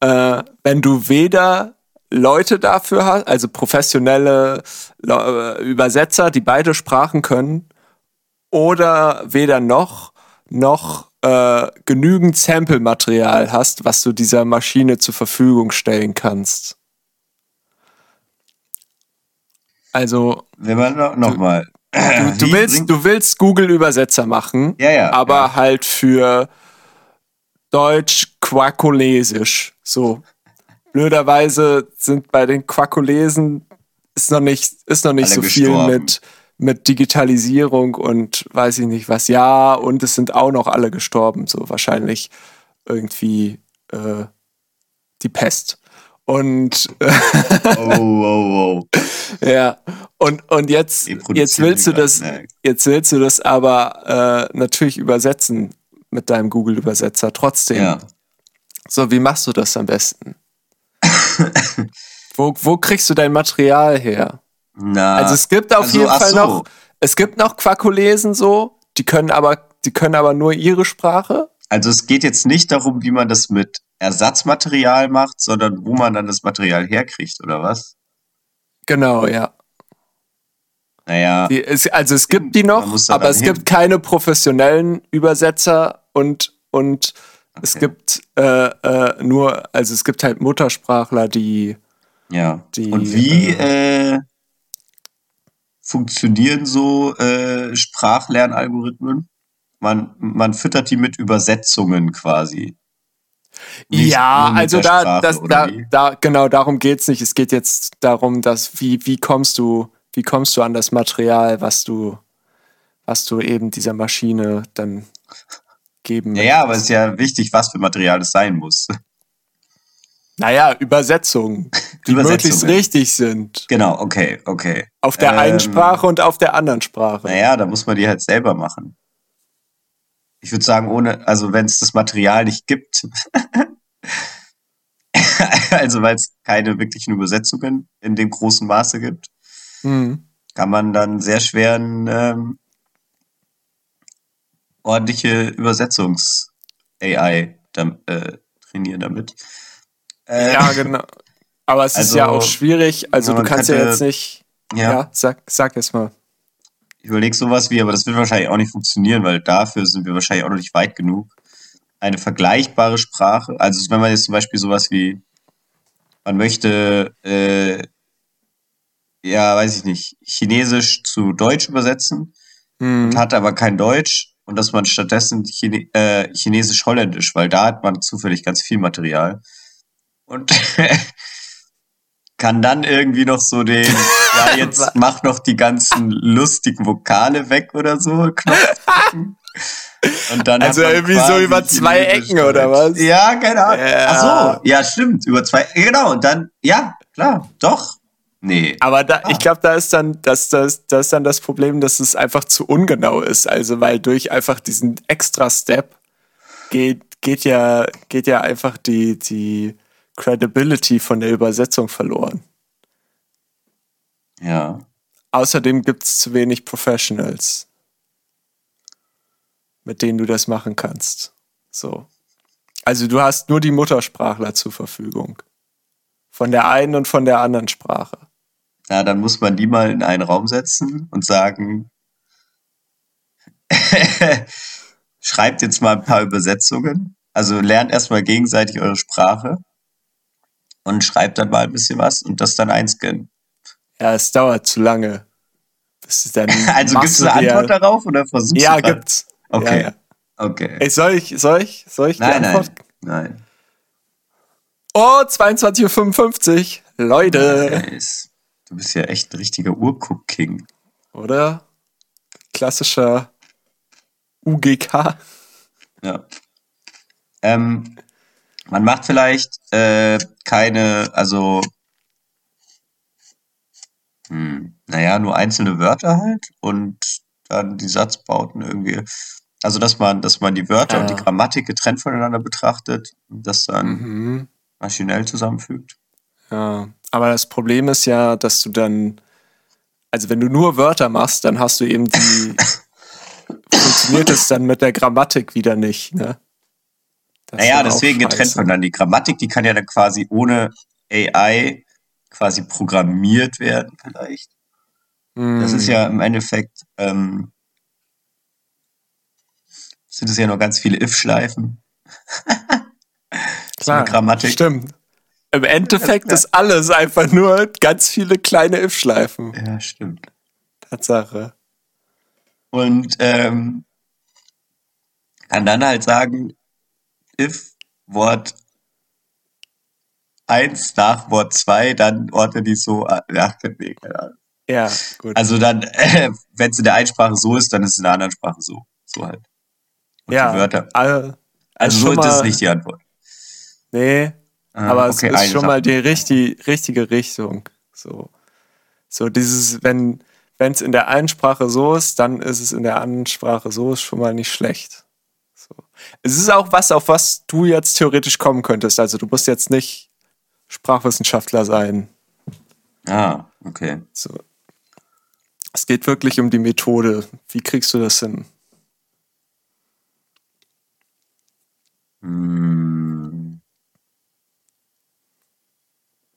äh, wenn du weder Leute dafür hast, also professionelle Le- äh, Übersetzer, die beide Sprachen können, oder weder noch noch äh, genügend Sample-Material hast, was du dieser Maschine zur Verfügung stellen kannst. Also Wenn man noch, noch mal. du, du, willst, du willst Google-Übersetzer machen, Ja, ja, aber ja. halt für Deutsch Quakolesisch. So. Blöderweise sind bei den Quakolesen ist noch nicht, ist noch nicht Alle so viel gestorben. mit, mit Digitalisierung und weiß ich nicht was. Ja, und es sind auch noch alle gestorben. So wahrscheinlich irgendwie äh, die Pest. Und äh, Oh, oh, oh. ja, und, und jetzt, jetzt willst du das, ne? jetzt willst du das aber äh, natürlich übersetzen mit deinem Google-Übersetzer trotzdem. Ja. So, wie machst du das am besten? wo, wo kriegst du dein Material her? Na, Also es gibt auf also, jeden Fall so. noch, es gibt noch Quakolesen so, die können aber, die können aber nur ihre Sprache. Also es geht jetzt nicht darum, wie man das mit Ersatzmaterial macht, sondern wo man dann das Material herkriegt, oder was? Genau, ja. Naja, Die, es, also es gibt die noch, aber es hin. gibt keine professionellen Übersetzer und, und es Okay. gibt äh, äh, nur, also es gibt halt Muttersprachler, die ja. die, Und wie äh, funktionieren so äh, Sprachlernalgorithmen? Man, man füttert die mit Übersetzungen quasi. Nicht ja, also da, Sprache, das, da, wie? da, genau darum geht's nicht. Es geht jetzt darum, dass wie, wie kommst du, wie kommst du an das Material, was du, was du eben dieser Maschine dann geben Ja, ja, aber es ist ja wichtig, was für Material es sein muss. Naja, Übersetzungen, die Übersetzungen. möglichst richtig sind. Genau, okay, okay. Auf der einen Ähm, Sprache und auf der anderen Sprache. Naja, da muss man die halt selber machen. Ich würde sagen, ohne, also wenn es das Material nicht gibt, also weil es keine wirklichen Übersetzungen in dem großen Maße gibt, Hm. kann man dann sehr schwer ein, ähm, ordentliche Übersetzungs-AI äh, trainieren damit. Äh, Ja, genau. Aber es ist Also, ja auch schwierig. Also ja, du kannst ja könnte- jetzt nicht. ja. Ja, sag, sag es mal. Ich überlege sowas wie, aber das wird wahrscheinlich auch nicht funktionieren, weil dafür sind wir wahrscheinlich auch noch nicht weit genug. Eine vergleichbare Sprache, also wenn man jetzt zum Beispiel sowas wie, man möchte, äh, ja, weiß ich nicht, Chinesisch zu Deutsch übersetzen Hm. und hat aber kein Deutsch und dass man stattdessen Chine äh, Chinesisch-Holländisch, weil da hat man zufällig ganz viel Material und kann dann irgendwie noch so den, ja, jetzt mach noch die ganzen lustigen Vokale weg oder so. Und dann Also irgendwie so über zwei Ecken oder was? Ja, keine Ahnung. Ja. Ach so, ja, stimmt, über zwei, genau, und dann, ja, klar, doch. Nee. Aber da, Ah. ich glaube, da ist dann das, das, das ist dann das Problem, dass es einfach zu ungenau ist. Also weil durch einfach diesen extra Step geht, geht ja, geht ja einfach die, die Credibility von der Übersetzung verloren. Ja. Außerdem gibt es zu wenig Professionals, mit denen du das machen kannst. So. Also du hast nur die Muttersprachler zur Verfügung. Von der einen und von der anderen Sprache. Ja, dann muss man die mal in einen Raum setzen und sagen, schreibt jetzt mal ein paar Übersetzungen. Also lernt erstmal gegenseitig eure Sprache und schreibt dann mal ein bisschen was und das dann einscannen. Ja, es dauert zu lange. Also gibt es eine Antwort darauf oder versuchst Ja, du grad- gibt's. Okay. Ja, ja. Okay. Ey, soll ich, soll ich, soll ich die Nein, Antwort? nein, nein. Oh, 22.55 Uhr. Leute. Nice. Du bist ja echt ein richtiger Urguck-King. Oder? Klassischer UGK. Ja. Ähm, man macht vielleicht äh, keine, also, hm, naja, nur einzelne Wörter halt und dann die Satzbauten irgendwie. Also, dass man, dass man die Wörter Ja. und die Grammatik getrennt voneinander betrachtet und das dann Mhm. maschinell zusammenfügt. Ja, aber das Problem ist ja, dass du dann, also wenn du nur Wörter machst, dann hast du eben die, funktioniert es dann mit der Grammatik wieder nicht, ne? Naja, dann deswegen getrennt scheiße. voneinander. Die Grammatik, die kann ja dann quasi ohne AI quasi programmiert werden, vielleicht. Das ist Hm. ja im Endeffekt, ähm, sind es ja noch ganz viele If-Schleifen. Klar, Grammatik. Stimmt. Im Endeffekt Ja. ist alles einfach nur ganz viele kleine If-Schleifen. Ja, stimmt. Tatsache. Und ähm, kann dann halt sagen, if Wort 1 nach Wort 2, dann ordne die so an. Ja, nee, keine Ahnung. Ja, gut. Also dann, äh, wenn es in der einen Sprache so ist, dann ist es in der anderen Sprache so. So halt. Und ja, die Wörter. Also, Also so ist das mal- nicht die Antwort. Nee, Ah, aber okay, es ist schon Sache. mal die richtig, richtige Richtung. So, so dieses, wenn wenn es in der einen Sprache so ist, dann ist es in der anderen Sprache so, ist schon mal nicht schlecht. Es ist auch was, auf was du jetzt theoretisch kommen könntest. Also du musst jetzt nicht Sprachwissenschaftler sein. Ah, okay. So. Es geht wirklich um die Methode. Wie kriegst du das hin? Hm.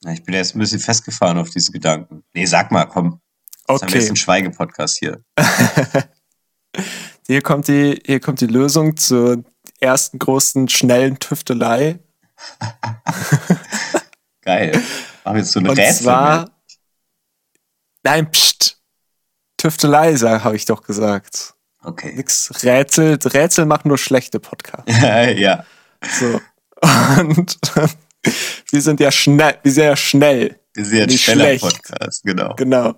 Na, ich bin jetzt ein bisschen festgefahren auf diese Gedanken. Nee, sag mal, komm. Das haben wir jetzt Okay, einen Schweigepodcast hier. hier kommt die, hier kommt die Lösung zur ersten großen schnellen Tüftelei. Geil. Machen wir jetzt so eine Und Rätsel. zwar. Nein, pst. Tüftelei, habe ich doch gesagt. Okay. Nix Rätsel. Rätsel machen nur schlechte Podcasts. ja. So. Und wir sind ja schnell, wir sind ja schnell. Wir sind ja ein schneller schlecht. Podcast, genau. Genau.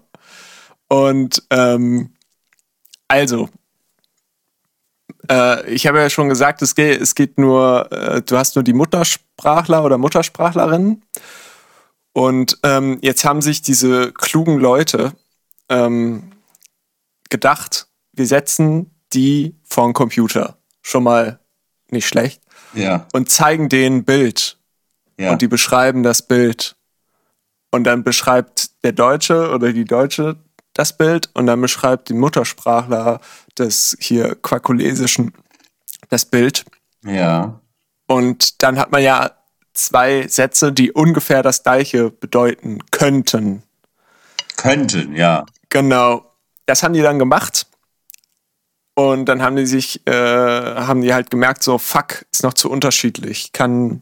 Und ähm, also, äh, ich habe ja schon gesagt, es geht, es geht nur, äh, du hast nur die Muttersprachler oder Muttersprachlerinnen. Und ähm, jetzt haben sich diese klugen Leute ähm, gedacht, wir setzen die vor den Computer. Schon mal nicht schlecht. Ja, Und zeigen denen ein Bild ja. und die beschreiben das Bild. Und dann beschreibt der Deutsche oder die Deutsche das Bild und dann beschreibt die Muttersprachler des hier Quakulesischen das Bild. ja. Und dann hat man ja zwei Sätze, die ungefähr das gleiche bedeuten könnten. Könnten, ja. Genau. Das haben die dann gemacht. Und dann haben die sich, äh, haben die halt gemerkt, so, fuck, ist noch zu unterschiedlich. Kann,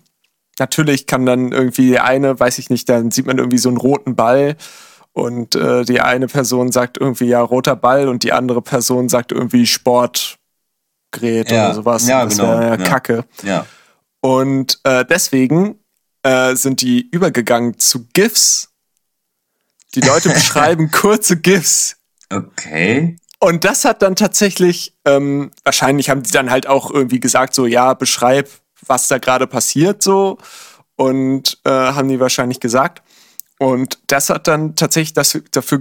natürlich kann dann irgendwie der eine, weiß ich nicht, dann sieht man irgendwie so einen roten Ball und äh, die eine Person sagt irgendwie, ja, roter Ball und die andere Person sagt irgendwie Sportgerät Ja, oder sowas. ja, das genau, ja. Kacke. Ja. Und äh, deswegen äh, sind die übergegangen zu GIFs. Die Leute beschreiben kurze GIFs. Okay. Und das hat dann tatsächlich, ähm, wahrscheinlich haben die dann halt auch irgendwie gesagt, so, ja, beschreib, was da gerade passiert, so. Und äh, haben die wahrscheinlich gesagt. Und das hat dann tatsächlich das, dafür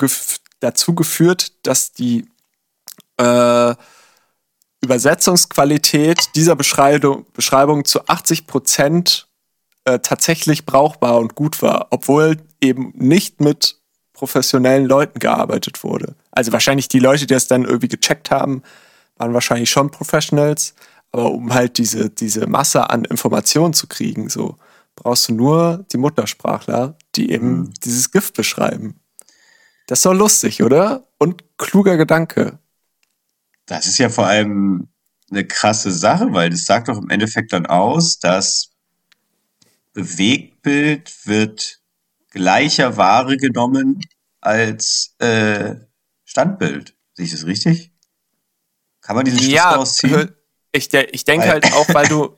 dazu geführt, dass die äh, Übersetzungsqualität dieser Beschreibung, Beschreibung zu 80 Prozent äh, tatsächlich brauchbar und gut war, obwohl eben nicht mit professionellen Leuten gearbeitet wurde. Also wahrscheinlich die Leute, die das dann irgendwie gecheckt haben, waren wahrscheinlich schon Professionals, aber um halt diese, diese Masse an Informationen zu kriegen, so brauchst du nur die Muttersprachler, die eben Mhm. dieses Gift beschreiben. Das ist doch lustig, oder? Und kluger Gedanke. Das ist ja vor allem eine krasse Sache, weil das sagt doch im Endeffekt dann aus, dass Bewegtbild wird gleicher Ware genommen als äh, Standbild. Sehe ich das richtig? Kann man diesen Schluss daraus ziehen? ich, ich denke Weil- halt auch, weil du,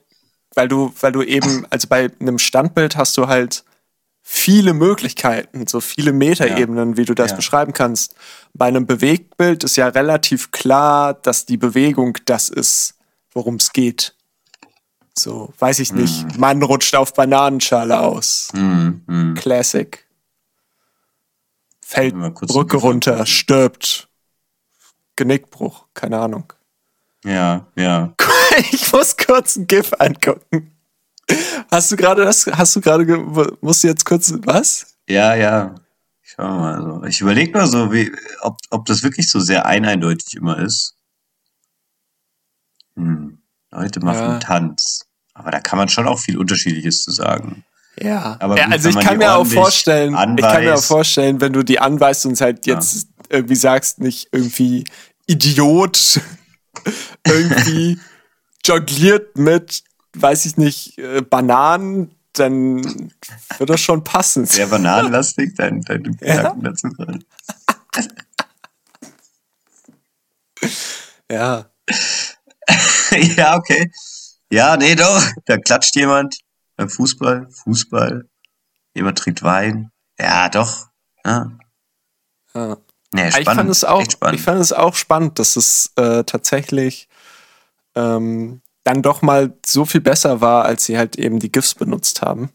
weil du, weil du eben, also bei einem Standbild hast du halt viele Möglichkeiten, so viele Metaebenen, wie du das Ja. beschreiben kannst. Bei einem Bewegtbild ist ja relativ klar, dass die Bewegung das ist, worum es geht. So, weiß ich nicht. Mann rutscht auf Bananenschale aus. Hm, hm. Classic. Fällt Brücke runter, stirbt. Genickbruch, keine Ahnung. Ja, ja. Ich muss kurz ein GIF angucken. Hast du gerade das, hast du gerade, musst du jetzt kurz, was? Ja, ja. Schau mal. Also. Ich überlege nur so, wie, ob, ob das wirklich so sehr eindeutig immer ist. Hm. Leute machen ja. Tanz. Aber da kann man schon auch viel Unterschiedliches zu sagen. Ja, aber gut, also ich kann mir auch vorstellen, anweist, ich kann mir auch vorstellen, wenn du die anweist und halt jetzt ja. irgendwie sagst, nicht irgendwie Idiot, irgendwie jongliert mit, weiß ich nicht, äh, Bananen, dann wird das schon passen. Sehr bananenlastig, dein, dein ja. dazu gerade. ja. ja, okay. Ja, nee, doch. Da klatscht jemand beim Fußball. Fußball. Jemand trinkt Wein. Ja, doch. Ja. ja. Nee, spannend. Ich fand es auch, ich fand es auch spannend, dass es äh, tatsächlich ähm, dann doch mal so viel besser war, als sie halt eben die GIFs benutzt haben.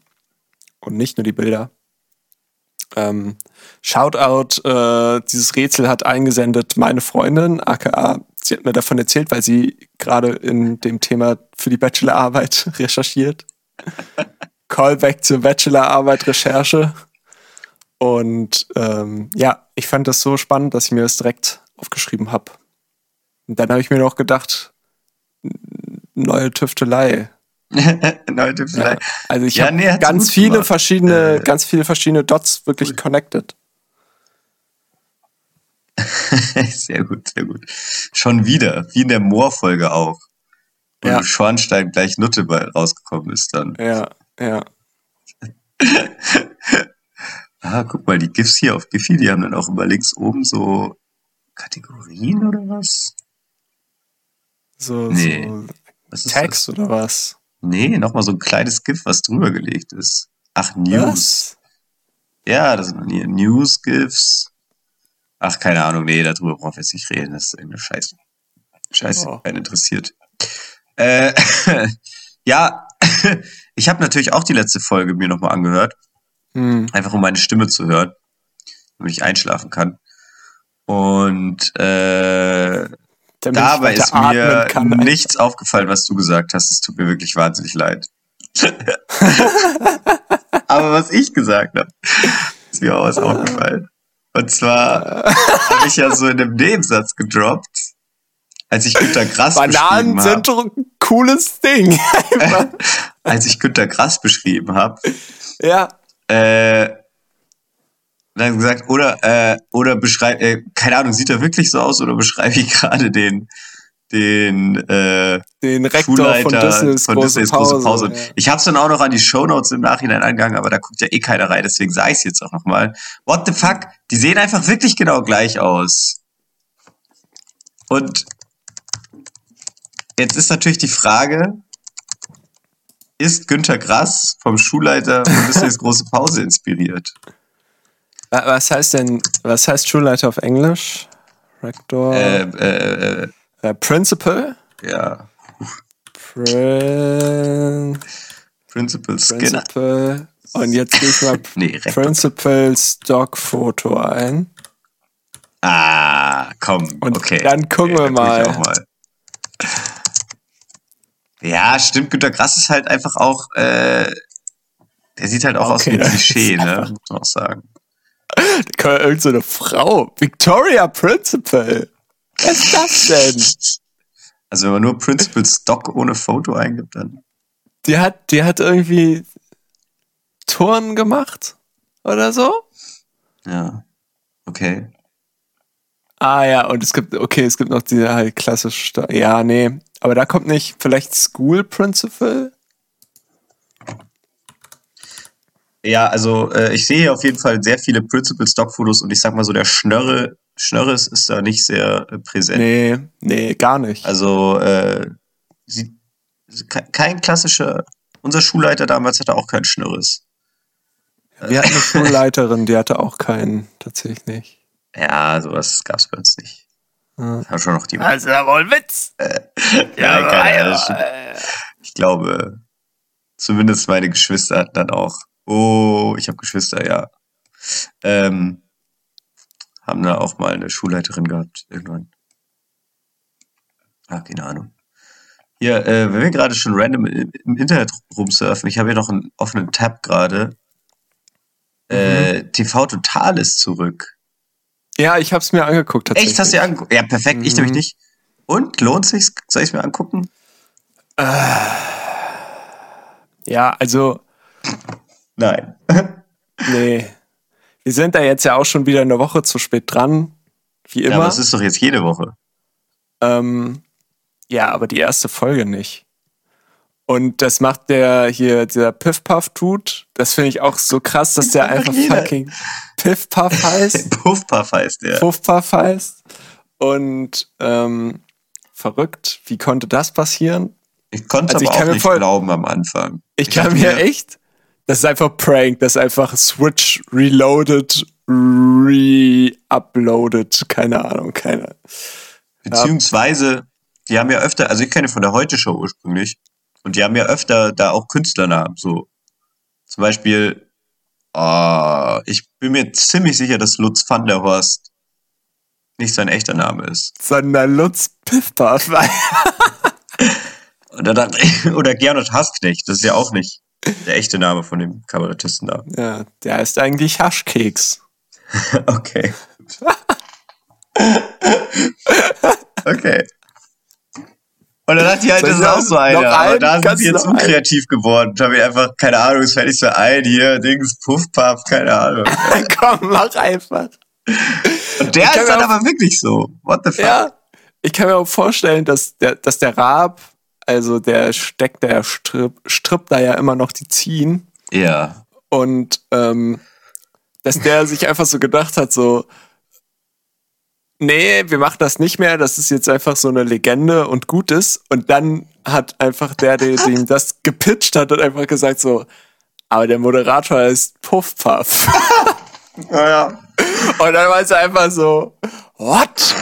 Und nicht nur die Bilder. Ähm, Shoutout, äh, dieses Rätsel hat eingesendet meine Freundin, aka, sie hat mir davon erzählt, weil sie gerade in dem Thema für die Bachelorarbeit recherchiert. Callback zur Bachelorarbeit Recherche. Und ähm, ja, ich fand das so spannend, dass ich mir das direkt aufgeschrieben habe. Und dann habe ich mir noch gedacht, neue Tüftelei. neue Tüftelei. Ja, also ich ja, habe nee, ganz viele gemacht. verschiedene, äh, ganz viele verschiedene Dots wirklich cool. connected. sehr gut, sehr gut. Schon wieder, wie in der Moor-Folge auch. Wo ja. Schornstein gleich Nutte rausgekommen ist dann. Ja, ja. ah, guck mal, die GIFs hier auf Giphy, die haben dann auch immer links oben so Kategorien oder was? So, nee. so Text oder was? Nee, nochmal so ein kleines GIF, was drüber gelegt ist. Ach, News. Was? Ja, das sind hier News-GIFs. Ach, keine Ahnung, nee, darüber brauchen wir jetzt nicht reden. Das ist irgendeine Scheiße. Scheiße, oh. keinen interessiert. Äh, ja, ich habe natürlich auch die letzte Folge mir nochmal angehört. Hm. Einfach um meine Stimme zu hören, damit ich einschlafen kann. Und äh, dabei ist mir kann, nichts aufgefallen, was du gesagt hast. Es tut mir wirklich wahnsinnig leid. Aber was ich gesagt habe, ist mir auch was aufgefallen. Und zwar habe ich ja so in einem Nebensatz gedroppt, als ich Günter Grass Bananen beschrieben sind doch ein cooles Ding. als ich Günter Grass beschrieben habe. Ja. Äh, dann gesagt, oder, äh, oder beschreib, äh, keine Ahnung, sieht er wirklich so aus oder beschreibe ich gerade den, den, äh, den Rektor Schulleiter von Disneys, von große, Disneys Pause, große Pause. Ja. Ich habe es dann auch noch an die Shownotes im Nachhinein angegangen, aber da guckt ja eh keiner rein, deswegen sage ich es jetzt auch nochmal. What the fuck? Die sehen einfach wirklich genau gleich aus. Und jetzt ist natürlich die Frage, ist Günter Grass vom Schulleiter von Disneys große Pause inspiriert? Was heißt denn, was heißt Schulleiter auf Englisch? Rektor? Äh, äh, äh, äh, Principal? Ja. Prin Principal Skinner. Principal. Und jetzt gehe ich mal nee, Principal Stock-Foto ein. Ah, komm. Und okay. dann gucken okay, wir mal. mal. Ja, stimmt. Günter Grass ist halt einfach auch, äh, der sieht halt auch okay, aus wie ein Klischee, ne? Muss man auch sagen. Da irgend so eine Frau. Victoria Principal. Was ist das denn? Also wenn man nur Principal Stock ohne Foto eingibt, dann. Die hat, die hat irgendwie Touren gemacht oder so? Ja. Okay. Ah ja, und es gibt, okay, es gibt noch diese halt klassische, ja, nee, aber da kommt nicht vielleicht School Principal? Ja, also äh, ich sehe hier auf jeden Fall sehr viele Principal Stock Fotos und ich sag mal so, der Schnörre Schnörres ist da nicht sehr äh, präsent. Nee, nee, gar nicht. Also, äh, sie, kein klassischer, unser Schulleiter damals hatte auch keinen Schnörres. Wir hatten eine Schulleiterin, die hatte auch keinen, tatsächlich nicht. Ja, sowas gab es bei uns nicht. Ja. Das schon noch die. Das ist ja wohl ein Witz. Äh, ja, ja, keine, ja, Ich glaube, zumindest meine Geschwister hatten dann auch. Oh, ich habe Geschwister, ja. Ähm, haben da auch mal eine Schulleiterin gehabt, irgendwann. Ah, keine Ahnung. Hier, äh, wenn wir gerade schon random im Internet rumsurfen, ich habe hier noch einen offenen Tab gerade. Äh, TV Total ist zurück. Ja, ich habe es mir angeguckt tatsächlich. Echt, hast du dir angeguckt? Ja, perfekt, ich nämlich Mhm. nicht. Und, lohnt sich's? Soll ich mir angucken? Ja, also, Nein. nee. Wir sind da jetzt ja auch schon wieder eine Woche zu spät dran. Wie Ja, immer. aber es ist doch jetzt jede Woche. Ähm, ja, aber die erste Folge nicht. Und das macht der hier, dieser Piff Puff tut. Das finde ich auch so krass, dass der einfach fucking Piff Puff heißt, Puffpuff heißt der. Puff Puff heißt. Und ähm, verrückt, wie konnte das passieren? Ich konnte Also ich aber kann auch nicht voll- glauben am Anfang. Ich, Ich kann mir- echt, das ist einfach Prank, das ist einfach Switch reloaded, re-uploaded, keine Ahnung, keine. Beziehungsweise, die haben ja öfter, also ich kenne von der Heute-Show ursprünglich, und die haben ja öfter da auch Künstlernamen. So zum Beispiel, ah, ich bin mir ziemlich sicher, dass Lutz van der Horst nicht sein echter Name ist. Sondern Lutz Piff Puff. Und da dachte ich, oder Gernot Hasknecht, das ist ja auch nicht der echte Name von dem Kabarettisten da. ja, der ist eigentlich Haschkeks. Okay. okay. Und dann hat die halt, Soll das ist auch so einer. noch Aber einen? da sind sie jetzt noch einen? unkreativ geworden. Da habe ich einfach, keine Ahnung, es fällt nicht so ein hier, Dings, Puff, Puff, keine Ahnung. Komm, mach einfach. Und der ist dann aber wirklich so. What the fuck? Ja, ich kann mir auch vorstellen, dass der, dass der Raab, also der steckt, der Strip, strippt da ja immer noch die Ziehen. Ja. Und ähm, dass der sich einfach so gedacht hat, so, nee, wir machen das nicht mehr, das ist jetzt einfach so eine Legende und gut ist. Und dann hat einfach der, der dem das gepitcht hat, und einfach gesagt so, aber der Moderator ist Puff Puff. Ja, ja. Und dann war es einfach so, what?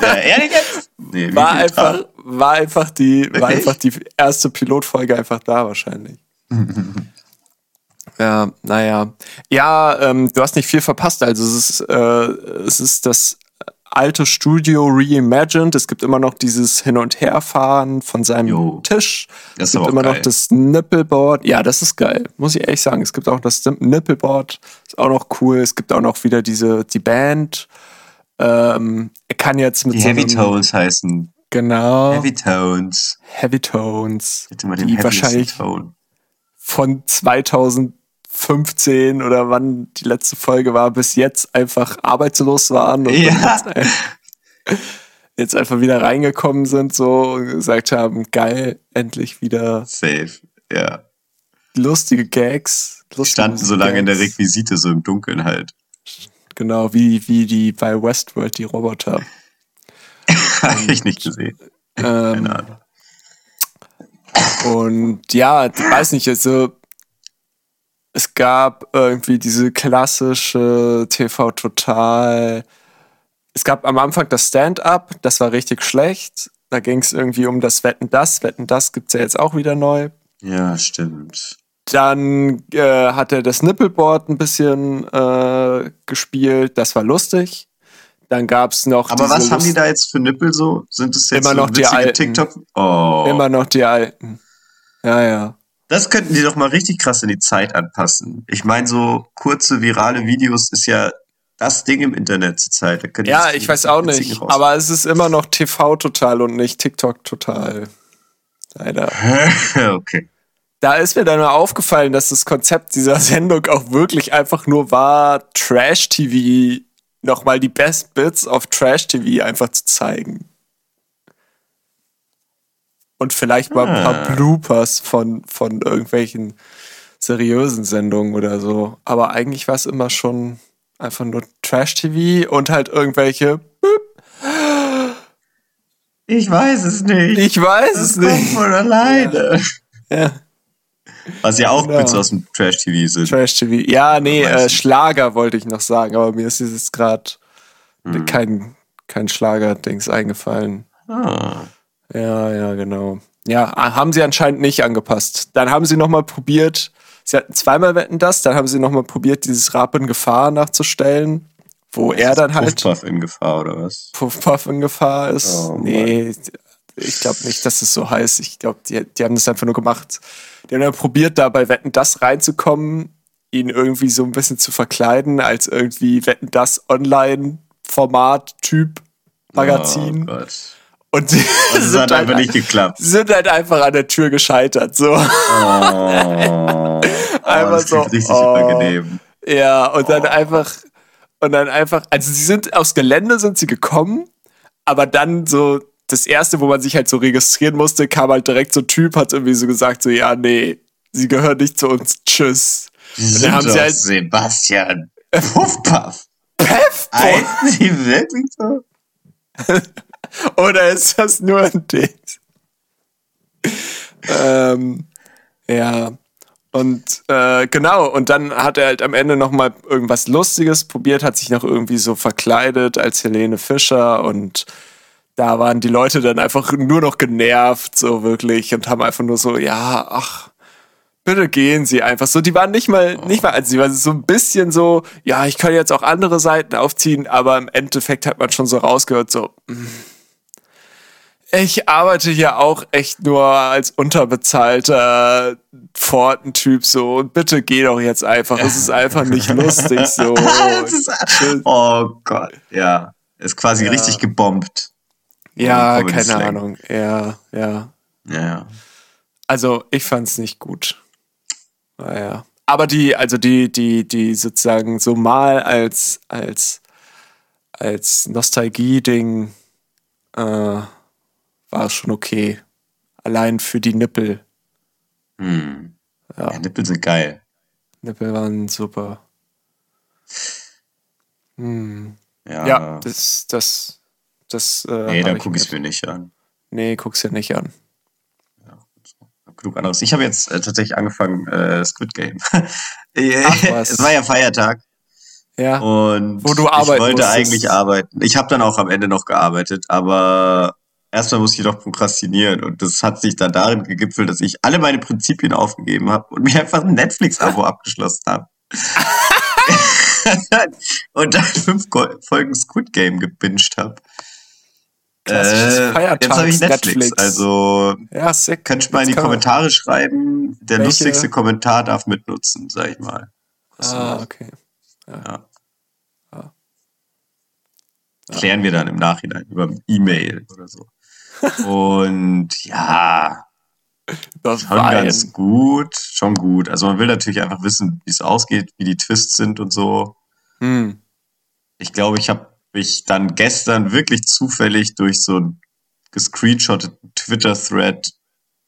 ja ehrlich jetzt? Nee, War einfach? War einfach die, war einfach die erste Pilotfolge einfach da wahrscheinlich. ja, naja. Ja, ähm, du hast nicht viel verpasst. Also es ist, äh, es ist das alte Studio reimagined. Es gibt immer noch dieses Hin- und Herfahren von seinem Jo. Tisch. Das es gibt immer noch geil. das Nippelboard. Ja, das ist geil. Muss ich ehrlich sagen. Es gibt auch das Nippelboard. Ist auch noch cool. Es gibt auch noch wieder diese, die Band. Ähm, er kann jetzt mit Die so Heavy Tones heißen. Genau. Heavy Tones. Heavy Tones, Hätte mal den die wahrscheinlich Tone. von 2015 oder wann die letzte Folge war, bis jetzt einfach arbeitslos waren und Ja. jetzt, jetzt einfach wieder reingekommen sind so und gesagt haben, geil, endlich wieder Safe. Ja. lustige Gags. Die Lustige standen so lange in der Gags. Requisite, so im Dunkeln halt. Genau, wie, wie die bei Westworld, die Roboter. Habe ich nicht gesehen. Ähm. Und ja, ich weiß nicht, also es gab irgendwie diese klassische TV Total. Es gab am Anfang das Stand-up, das war richtig schlecht. Da ging es irgendwie um das Wetten das. Wetten das gibt's ja jetzt auch wieder neu. Ja, stimmt. Dann äh, hat er das Nippelboard ein bisschen äh, gespielt, das war lustig. Dann gab's noch Aber was haben die da jetzt für Nippel so? Sind es jetzt Immer so noch die alten. TikTok? Oh. immer noch die alten. Ja, ja. Das könnten die doch mal richtig krass in die Zeit anpassen. Ich meine, so kurze virale Videos ist ja das Ding im Internet zurzeit. Ja, ich weiß auch nicht. Aber es ist immer noch TV total und nicht TikTok total. Leider. okay. Da ist mir dann mal aufgefallen, dass das Konzept dieser Sendung auch wirklich einfach nur war, Trash-TV, nochmal die Best Bits auf Trash-TV einfach zu zeigen. Und vielleicht mal ein paar Ah. Bloopers von, von irgendwelchen seriösen Sendungen oder so. Aber eigentlich war es immer schon einfach nur Trash-TV und halt irgendwelche Ich weiß es nicht. Ich weiß es nicht. von alleine. Ja, Was ja auch Genau. Bits aus dem Trash-TV sind. Trash-TV. Ja, nee, äh. Schlager wollte ich noch sagen, aber mir ist jetzt gerade Hm. kein, kein Schlager-Dings eingefallen. Ah. Ja, ja, genau. Ja, ah, haben sie anscheinend nicht angepasst. Dann haben sie nochmal probiert, sie hatten zweimal Wetten das, dann haben sie nochmal probiert, dieses Rap in Gefahr nachzustellen wo er dann halt. Puff in Gefahr oder was? Puff Puff in Gefahr ist. Oh, nee, ich glaube nicht, dass es so heißt. Ich glaube, die, die haben das einfach nur gemacht. Die haben dann probiert, da bei Wetten das reinzukommen, ihn irgendwie so ein bisschen zu verkleiden, als irgendwie Wetten das Online-Format-Typ Magazin. Oh Gott. Und sie Das sind, hat halt, einfach nicht geklappt. sind halt einfach an der Tür gescheitert. So. Oh, Einfach das klingt so, richtig oh. unangenehm. Ja, und dann Oh. einfach, und dann einfach, also sie sind aufs Gelände sind sie gekommen, aber dann so, das erste, wo man sich halt so registrieren musste, kam halt direkt so ein Typ, hat irgendwie so gesagt, so, ja, nee, sie gehören nicht zu uns, tschüss. Die dann sind haben sie halt- Sebastian Puffpuff. Peff! Heißen sie wirklich so? Oder ist das nur ein Ding? ähm, ja. Und äh, genau, und dann hat er halt am Ende noch mal irgendwas Lustiges probiert, hat sich noch irgendwie so verkleidet als Helene Fischer und da waren die Leute dann einfach nur noch genervt, so wirklich, und haben einfach nur so, ja, ach, bitte gehen Sie einfach so. Die waren nicht mal, nicht mal, also die waren so ein bisschen so, ja, ich kann jetzt auch andere Seiten aufziehen, aber im Endeffekt hat man schon so rausgehört, so, mm, ich arbeite hier auch echt nur als unterbezahlter Pfortentyp so und bitte geh doch jetzt einfach. Es ist einfach nicht lustig so. Ist, oh Gott, ja. Ist quasi Ja. richtig gebombt. Ja, keine Slang. Ahnung. Ja, ja. Ja, ja. Also ich fand's nicht gut. Naja. Aber die, also die, die, die sozusagen so mal als, als, als Nostalgie-Ding äh, war es schon okay. Allein für die Nippel. Hm. Ja. ja. Nippel sind geil. Nippel waren super. Hm. Ja. Ja, das, das, das. Äh, nee, dann gucke ich es mir- nicht an. Nee, guck's dir nicht an. Hab genug anderes. Ich habe jetzt äh, tatsächlich angefangen, äh, Squid Game. Äh, Ach, was. es war ja Feiertag Ja. und Wo du ich arbeiten wollte musstest. eigentlich arbeiten. Ich habe dann auch am Ende noch gearbeitet, aber erstmal musste ich doch prokrastinieren und das hat sich dann darin gegipfelt, dass ich alle meine Prinzipien aufgegeben habe und mir einfach ein Netflix-Abo abgeschlossen habe. und dann fünf Folgen Squid Game gebinged habe. Klassisches Äh, jetzt habe ich Netflix, Netflix. also Ja, sick. Könnt ihr mal in die Kommentare schreiben. Der Welche? lustigste Kommentar darf mitnutzen, sag ich mal. Ah, okay. Ja. Ja. Klären wir dann im Nachhinein über E-Mail oder so. Und ja, Das schon war ganz gut, schon gut. Also man will natürlich einfach wissen, wie es ausgeht, wie die Twists sind und so. Hm. Ich glaube, ich habe mich dann gestern wirklich zufällig durch so einen gescreenshotteten Twitter-Thread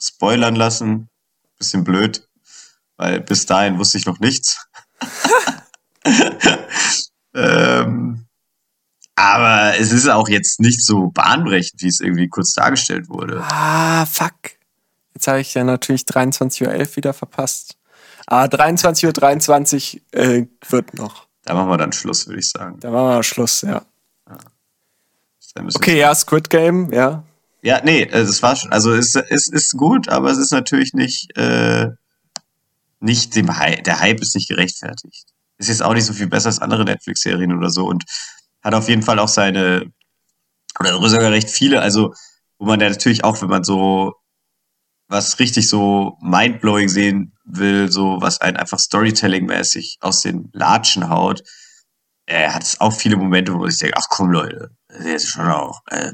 spoilern lassen. Bisschen blöd, weil bis dahin wusste ich noch nichts. ähm, aber es ist auch jetzt nicht so bahnbrechend, wie es irgendwie kurz dargestellt wurde. Ah, fuck. Jetzt habe ich ja natürlich 23.11 Uhr wieder verpasst. Ah, 23.23 Uhr 23, äh, wird noch. Da machen wir dann Schluss, würde ich sagen. Da machen wir Schluss, ja. Müssen Okay, ja, Squid Game, ja. Ja, nee, äh, es war schon, also es, es ist gut, aber es ist natürlich nicht, äh, nicht dem Hype, der Hype ist nicht gerechtfertigt. Ist jetzt auch nicht so viel besser als andere Netflix-Serien oder so und hat auf jeden Fall auch seine, oder sogar recht viele, also, wo man ja natürlich auch, wenn man so was richtig so mindblowing sehen will, so was einen einfach Storytelling-mäßig aus den Latschen haut, äh, hat es auch viele Momente, wo man sich denkt, ach komm Leute, das ist schon auch, äh,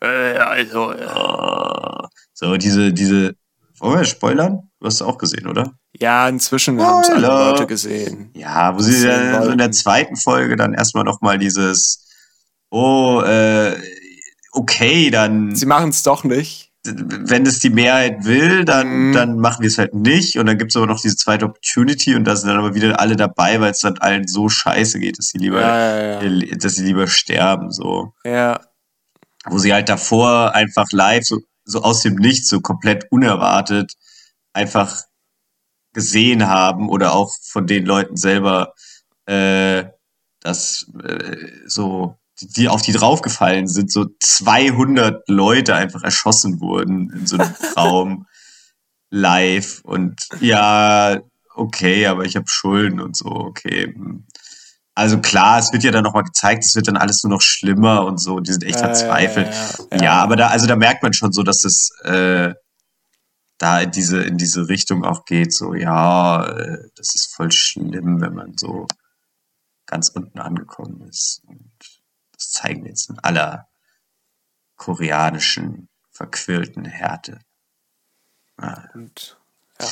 Äh, also, ja. Oh, so, diese, diese. Wollen wir spoilern? Du hast es auch gesehen, oder? ja, inzwischen haben es alle. Leute gesehen. Ja, wo sie dann so in der zweiten Folge dann erstmal nochmal dieses, oh, äh, okay, dann, Sie machen es doch nicht. Wenn es die Mehrheit will, dann, Mhm. dann machen wir es halt nicht. Und dann gibt's aber noch diese zweite Opportunity und da sind dann aber wieder alle dabei, weil es dann allen so scheiße geht, dass sie lieber, Ja, ja, ja. dass sie lieber sterben, so. ja. wo sie halt davor einfach live so, so aus dem Nichts so komplett unerwartet einfach gesehen haben oder auch von den Leuten selber, äh, dass äh, so die, auf die draufgefallen sind, so 200 Leute einfach erschossen wurden in so einem Raum live und ja, okay, aber ich habe Schulden und so, okay. hm. Also klar, es wird ja dann nochmal gezeigt, es wird dann alles nur noch schlimmer und so, die sind echt verzweifelt. Ja, ja, ja, aber da, also da merkt man schon so, dass es äh, da in diese, in diese Richtung auch geht, so, ja, äh, das ist voll schlimm, wenn man so ganz unten angekommen ist. Das zeigen wir jetzt in aller koreanischen, verquirlten Härte. Ja. Und, ja.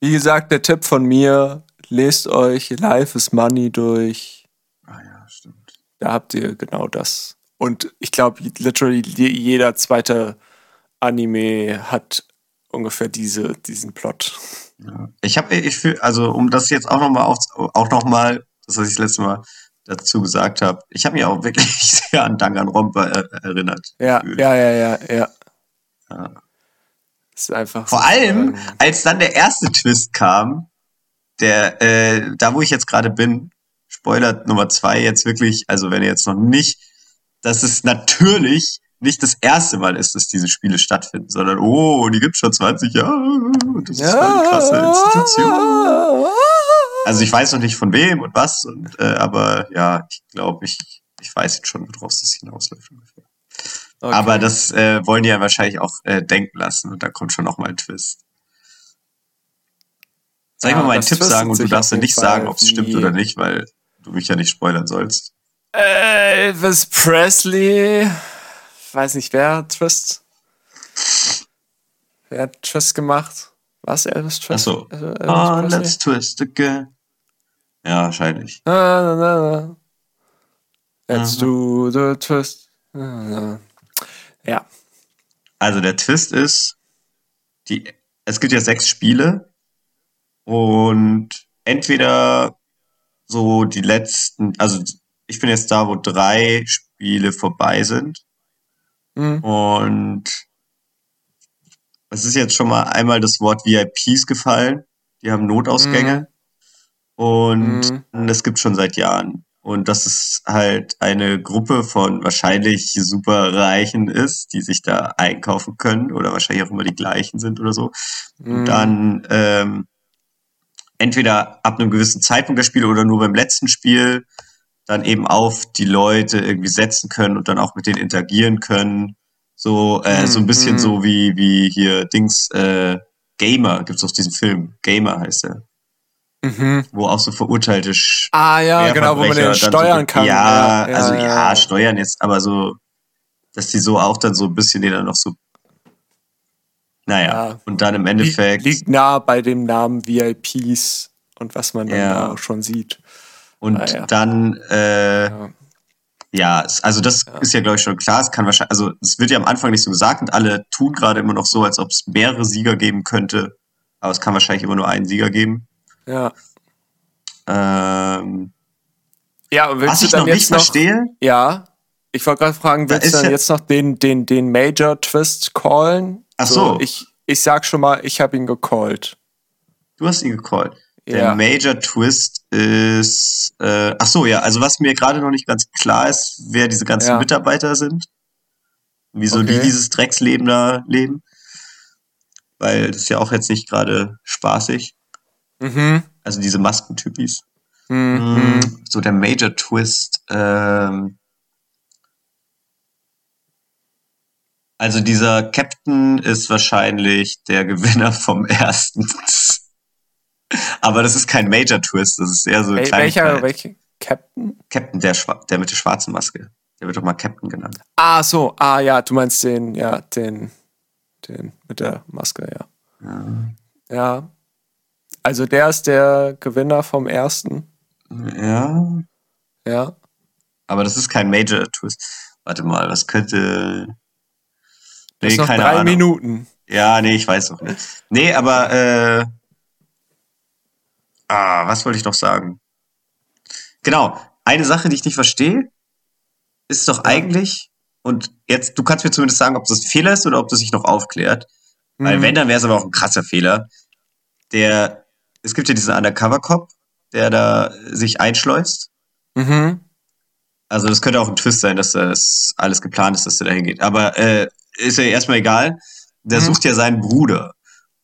Wie gesagt, der Tipp von mir, lest euch Life is Money durch. Ah ja, stimmt. Da habt ihr genau das. Und ich glaube, literally jeder zweite Anime hat ungefähr diese, diesen Plot. Ja. Ich habe, ich fühl, also um das jetzt auch nochmal auch noch mal, das was ich das letzte Mal dazu gesagt habe, ich habe mich auch wirklich sehr an Danganronpa erinnert. Ja, ja, ja, ja, ja. ja. ist einfach. Vor so allem, als dann der erste Twist kam, der, äh, da wo ich jetzt gerade bin, Spoiler Nummer zwei jetzt wirklich, also wenn ihr jetzt noch nicht, dass es natürlich nicht das erste Mal ist, dass diese Spiele stattfinden, sondern oh, die gibt's schon 20 Jahre. Das ist ja. eine krasse Institution. Also ich weiß noch nicht von wem und was, und, äh, aber ja, ich glaube, ich, ich weiß jetzt schon, worauf das hinausläuft ungefähr. Okay. Aber das äh, wollen die ja wahrscheinlich auch äh, denken lassen und da kommt schon noch mal ein Twist. Soll ich ja, mal meinen Tipp sagen und du darfst ja nicht Fall sagen, ob es stimmt oder nicht, weil du mich ja nicht spoilern sollst. Äh, Elvis Presley. Weiß nicht, wer Twist? Wer hat Twist gemacht? Was, Elvis Twist? Achso. Ah, oh, let's twist again. Ja, wahrscheinlich. Ah, na, na, na. Let's do the twist. Ja. Also der Twist ist, die, es gibt ja sechs Spiele und entweder so die letzten, also ich bin jetzt da, wo drei Spiele vorbei sind. Mhm. Und es ist jetzt schon mal einmal das Wort VIPs gefallen. Die haben Notausgänge. Mhm. Und mhm. das gibt schon seit Jahren. Und das ist halt eine Gruppe von wahrscheinlich super Reichen ist, die sich da einkaufen können oder wahrscheinlich auch immer die gleichen sind oder so. Und mhm. dann ähm, entweder ab einem gewissen Zeitpunkt der Spiele oder nur beim letzten Spiel dann eben auf die Leute irgendwie setzen können und dann auch mit denen interagieren können. So, äh, mm, so ein bisschen mm. so wie, wie hier Dings, äh, Gamer, gibt's auch diesen Film. Gamer heißt er. Mhm. Wo auch so verurteilte Ah ja, genau, wo man den steuern so, kann. Ja, ja, also ja, ja, steuern jetzt, aber so, dass die so auch dann so ein bisschen den dann noch so naja, ja. und dann im Endeffekt. Liegt nah bei dem Namen VIPs und was man dann ja. auch schon sieht. Und ah, ja. dann, äh, ja. ja. also das ist ja, glaube ich, schon klar. Es kann wahrscheinlich, also es wird ja am Anfang nicht so gesagt und alle tun gerade immer noch so, als ob es mehrere Sieger geben könnte. Aber es kann wahrscheinlich immer nur einen Sieger geben. Ja. Ähm, ja, und willst was du dann noch jetzt nicht noch, verstehe? Ja. Ich wollte gerade fragen, willst du dann ja jetzt noch den, den, den Major Twist callen? Ach so. Ich, ich sag schon mal, ich habe ihn gecallt. Du hast ihn gecallt. Der ja. Major Twist ist, äh, ach so, ja, also was mir gerade noch nicht ganz klar ist, wer diese ganzen ja. Mitarbeiter sind. Wieso okay. die dieses Drecksleben da leben. Weil das ist ja auch jetzt nicht gerade spaßig. Mhm. Also diese Maskentypis. Mhm. Mm, so der Major Twist, ähm, Also dieser Captain ist wahrscheinlich der Gewinner vom ersten. Aber das ist kein Major Twist, das ist eher so ein Wel Welcher, welcher Captain? Captain, der, der mit der schwarzen Maske. Der wird doch mal Captain genannt. Ah, so, ah ja, du meinst den, ja, den, den mit der Maske, ja. Ja. ja. Also der ist der Gewinner vom ersten. Ja. Ja. Aber das ist kein Major Twist. Warte mal, was könnte. Nee, noch keine drei Ahnung. Minuten. Ja, nee, ich weiß noch nicht. Nee, aber äh, ah, was wollte ich noch sagen? Genau, eine Sache, die ich nicht verstehe, ist doch eigentlich, und jetzt, du kannst mir zumindest sagen, ob das ein Fehler ist oder ob das sich noch aufklärt. Mhm. Weil wenn, dann wäre es aber auch ein krasser Fehler. Der, es gibt ja diesen Undercover-Cop, der da sich einschleust. Mhm. Also das könnte auch ein Twist sein, dass das alles geplant ist, dass er da hingeht. Aber äh, ist ja erstmal egal. Der mhm. sucht ja seinen Bruder.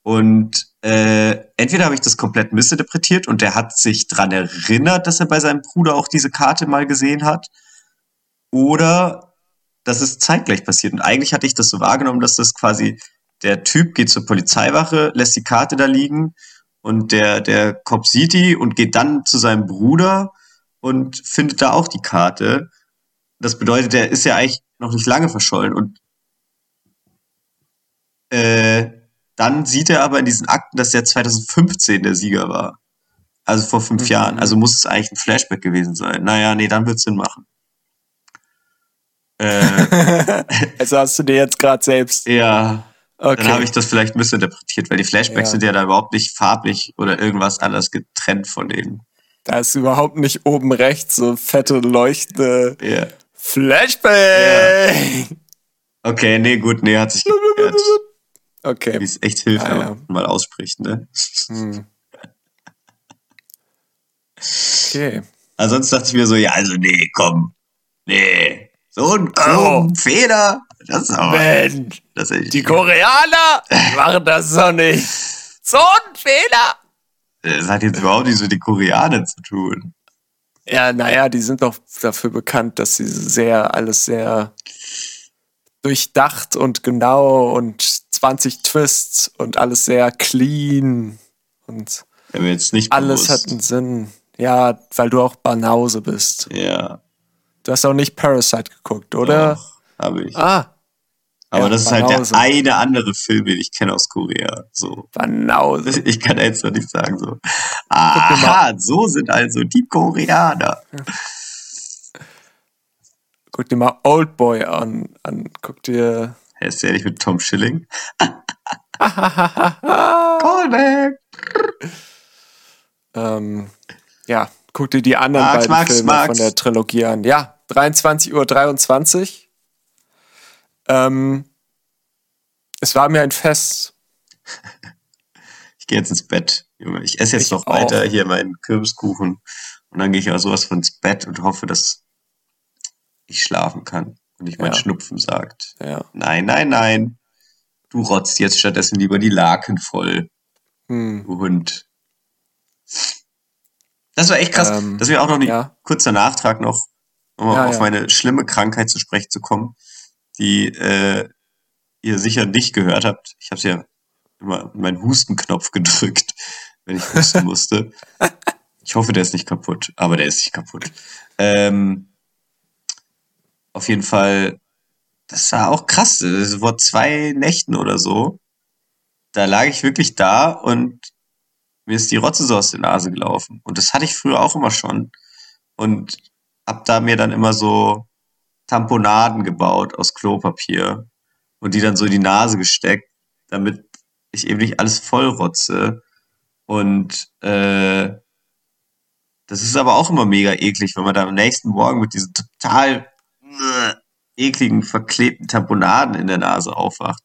Und äh, entweder habe ich das komplett missinterpretiert und der hat sich dran erinnert, dass er bei seinem Bruder auch diese Karte mal gesehen hat, oder das ist zeitgleich passiert. Und eigentlich hatte ich das so wahrgenommen, dass das quasi der Typ geht zur Polizeiwache, lässt die Karte da liegen und der, der Cop sieht die und geht dann zu seinem Bruder und findet da auch die Karte. Das bedeutet, der ist ja eigentlich noch nicht lange verschollen und äh, dann sieht er aber in diesen Akten, dass er 2015 der Sieger war. Also vor fünf mhm. Jahren. Also muss es eigentlich ein Flashback gewesen sein. Naja, nee, dann wird es Sinn machen. Äh, also hast du dir jetzt gerade selbst. Ja. Okay. Dann habe ich das vielleicht missinterpretiert, weil die Flashbacks ja. sind ja da überhaupt nicht farblich oder irgendwas anderes getrennt von denen. Da ist überhaupt nicht oben rechts so fette leuchtende yeah. Flashback. Ja. Okay, nee, gut, nee, hat sich geklärt. Okay. Wie es echt hilft, ah, ja. wenn man mal ausspricht, ne? Hm. Okay. Ansonsten dachte ich mir so, ja, also nee, komm. Nee. So ein oh. Feder. Das ist aber. Mensch. Das ist die Koreaner machen das doch nicht. So ein Fehler. Das hat jetzt überhaupt nichts mit den Koreanern zu tun. Ja, naja, die sind doch dafür bekannt, dass sie sehr, alles sehr durchdacht und genau und 20 Twists und alles sehr clean und ja, nicht alles bewusst. hat einen Sinn. Ja, weil du auch Banause bist. Ja. Du hast auch nicht Parasite geguckt, oder? Doch, habe ich. Ah. Aber ja, das ist Banause. halt der eine andere Film, den ich kenne aus Korea. So. Banause. Ich kann jetzt noch nicht sagen so. Aha, so sind also die Koreaner. Guck dir mal Oldboy an. an. Guck dir. Er ist ja nicht mit Tom Schilling. Callback! ähm, ja, guck dir die anderen Max, beiden Max, Filme Max. von der Trilogie an. Ja, 23.23 Uhr. 23. Ähm, es war mir ein Fest. Ich gehe jetzt ins Bett, Junge. Ich esse jetzt ich noch weiter hier meinen Kürbiskuchen und dann gehe ich auch sowas von ins Bett und hoffe, dass ich schlafen kann und nicht mein ja. Schnupfen sagt. Ja. Nein, nein, nein. Du rotzt jetzt stattdessen lieber die Laken voll. Hm. Du Hund. Das war echt krass, ähm, dass wir auch noch nicht, ja. kurzer Nachtrag noch, um ja, auf meine schlimme Krankheit zu sprechen zu kommen, die äh, ihr sicher nicht gehört habt. Ich habe ja immer meinen Hustenknopf gedrückt, wenn ich husten musste. Ich hoffe, der ist nicht kaputt, aber der ist nicht kaputt. Ähm, auf jeden Fall, das war auch krass. Vor zwei Nächten oder so. Da lag ich wirklich da und mir ist die Rotze so aus der Nase gelaufen. Und das hatte ich früher auch immer schon. Und hab da mir dann immer so Tamponaden gebaut aus Klopapier und die dann so in die Nase gesteckt, damit ich eben nicht alles vollrotze. Und äh, das ist aber auch immer mega eklig, wenn man da am nächsten Morgen mit diesen total äh, ekligen, verklebten Tamponaden in der Nase aufwacht.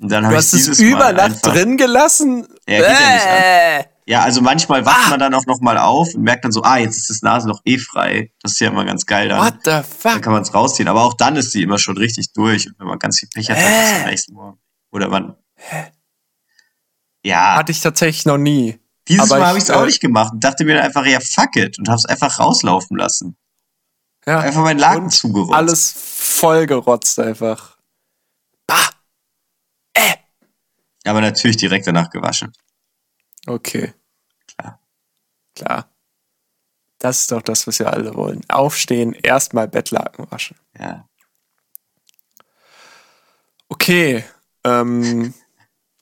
Und dann du hast es über Nacht drin gelassen? Ja, geht ja, nicht an. Ja, also manchmal wacht ah. man dann auch noch mal auf und merkt dann so, ah, jetzt ist das Nase noch eh frei. Das ist ja immer ganz geil dann. What the fuck? Dann kann man es rausziehen. Aber auch dann ist sie immer schon richtig durch. Und wenn man ganz viel Pech hat, dann ist es am nächsten Morgen. Oder man... Hä? Ja. Hatte ich tatsächlich noch nie. Dieses Aber Mal habe ich es auch äh, nicht gemacht und dachte mir dann einfach, ja, fuck it. Und habe es einfach rauslaufen lassen. Ja. Einfach meinen Laken und zugerotzt. Alles vollgerotzt einfach. Bah! Äh! Aber natürlich direkt danach gewaschen. Okay. Klar. Das ist doch das, was wir alle wollen. Aufstehen, erstmal Bettlaken waschen. Ja. Okay. Ähm,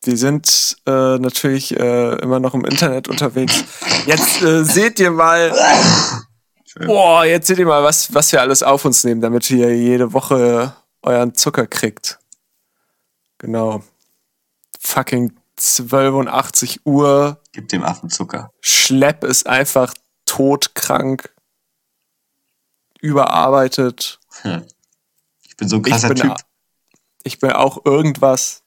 wir sind äh, natürlich äh, immer noch im Internet unterwegs. Jetzt äh, seht ihr mal Boah, jetzt seht ihr mal, was, was wir alles auf uns nehmen, damit ihr jede Woche euren Zucker kriegt. Genau. Fucking 82 Uhr. Gib dem Affen Zucker. Schlepp ist einfach todkrank. Überarbeitet. Hm. Ich bin so ein krasser ich bin, Typ. Ich bin auch irgendwas.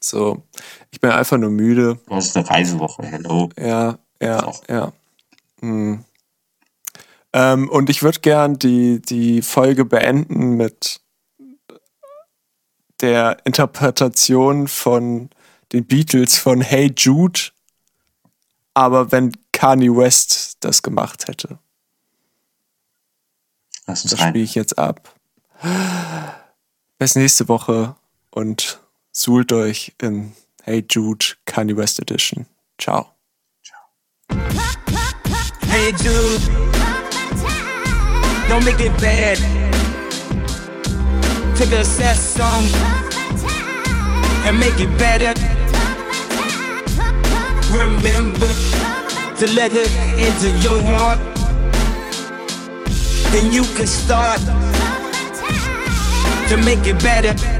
So, ich bin einfach nur müde. Das ist eine Reisewoche, hello. Ja, ja, ja. Hm. Ähm, und ich würde gern die, die Folge beenden mit der Interpretation von den Beatles von Hey Jude, aber wenn Kanye West das gemacht hätte. Lass uns Das spiele ich jetzt ab. Bis nächste Woche und suhlt euch in Hey Jude Kanye West Edition. Ciao. Hey dude, don't make it bad. Take a sad song and make it better. Remember to let it into your heart. Then you can start to make it better.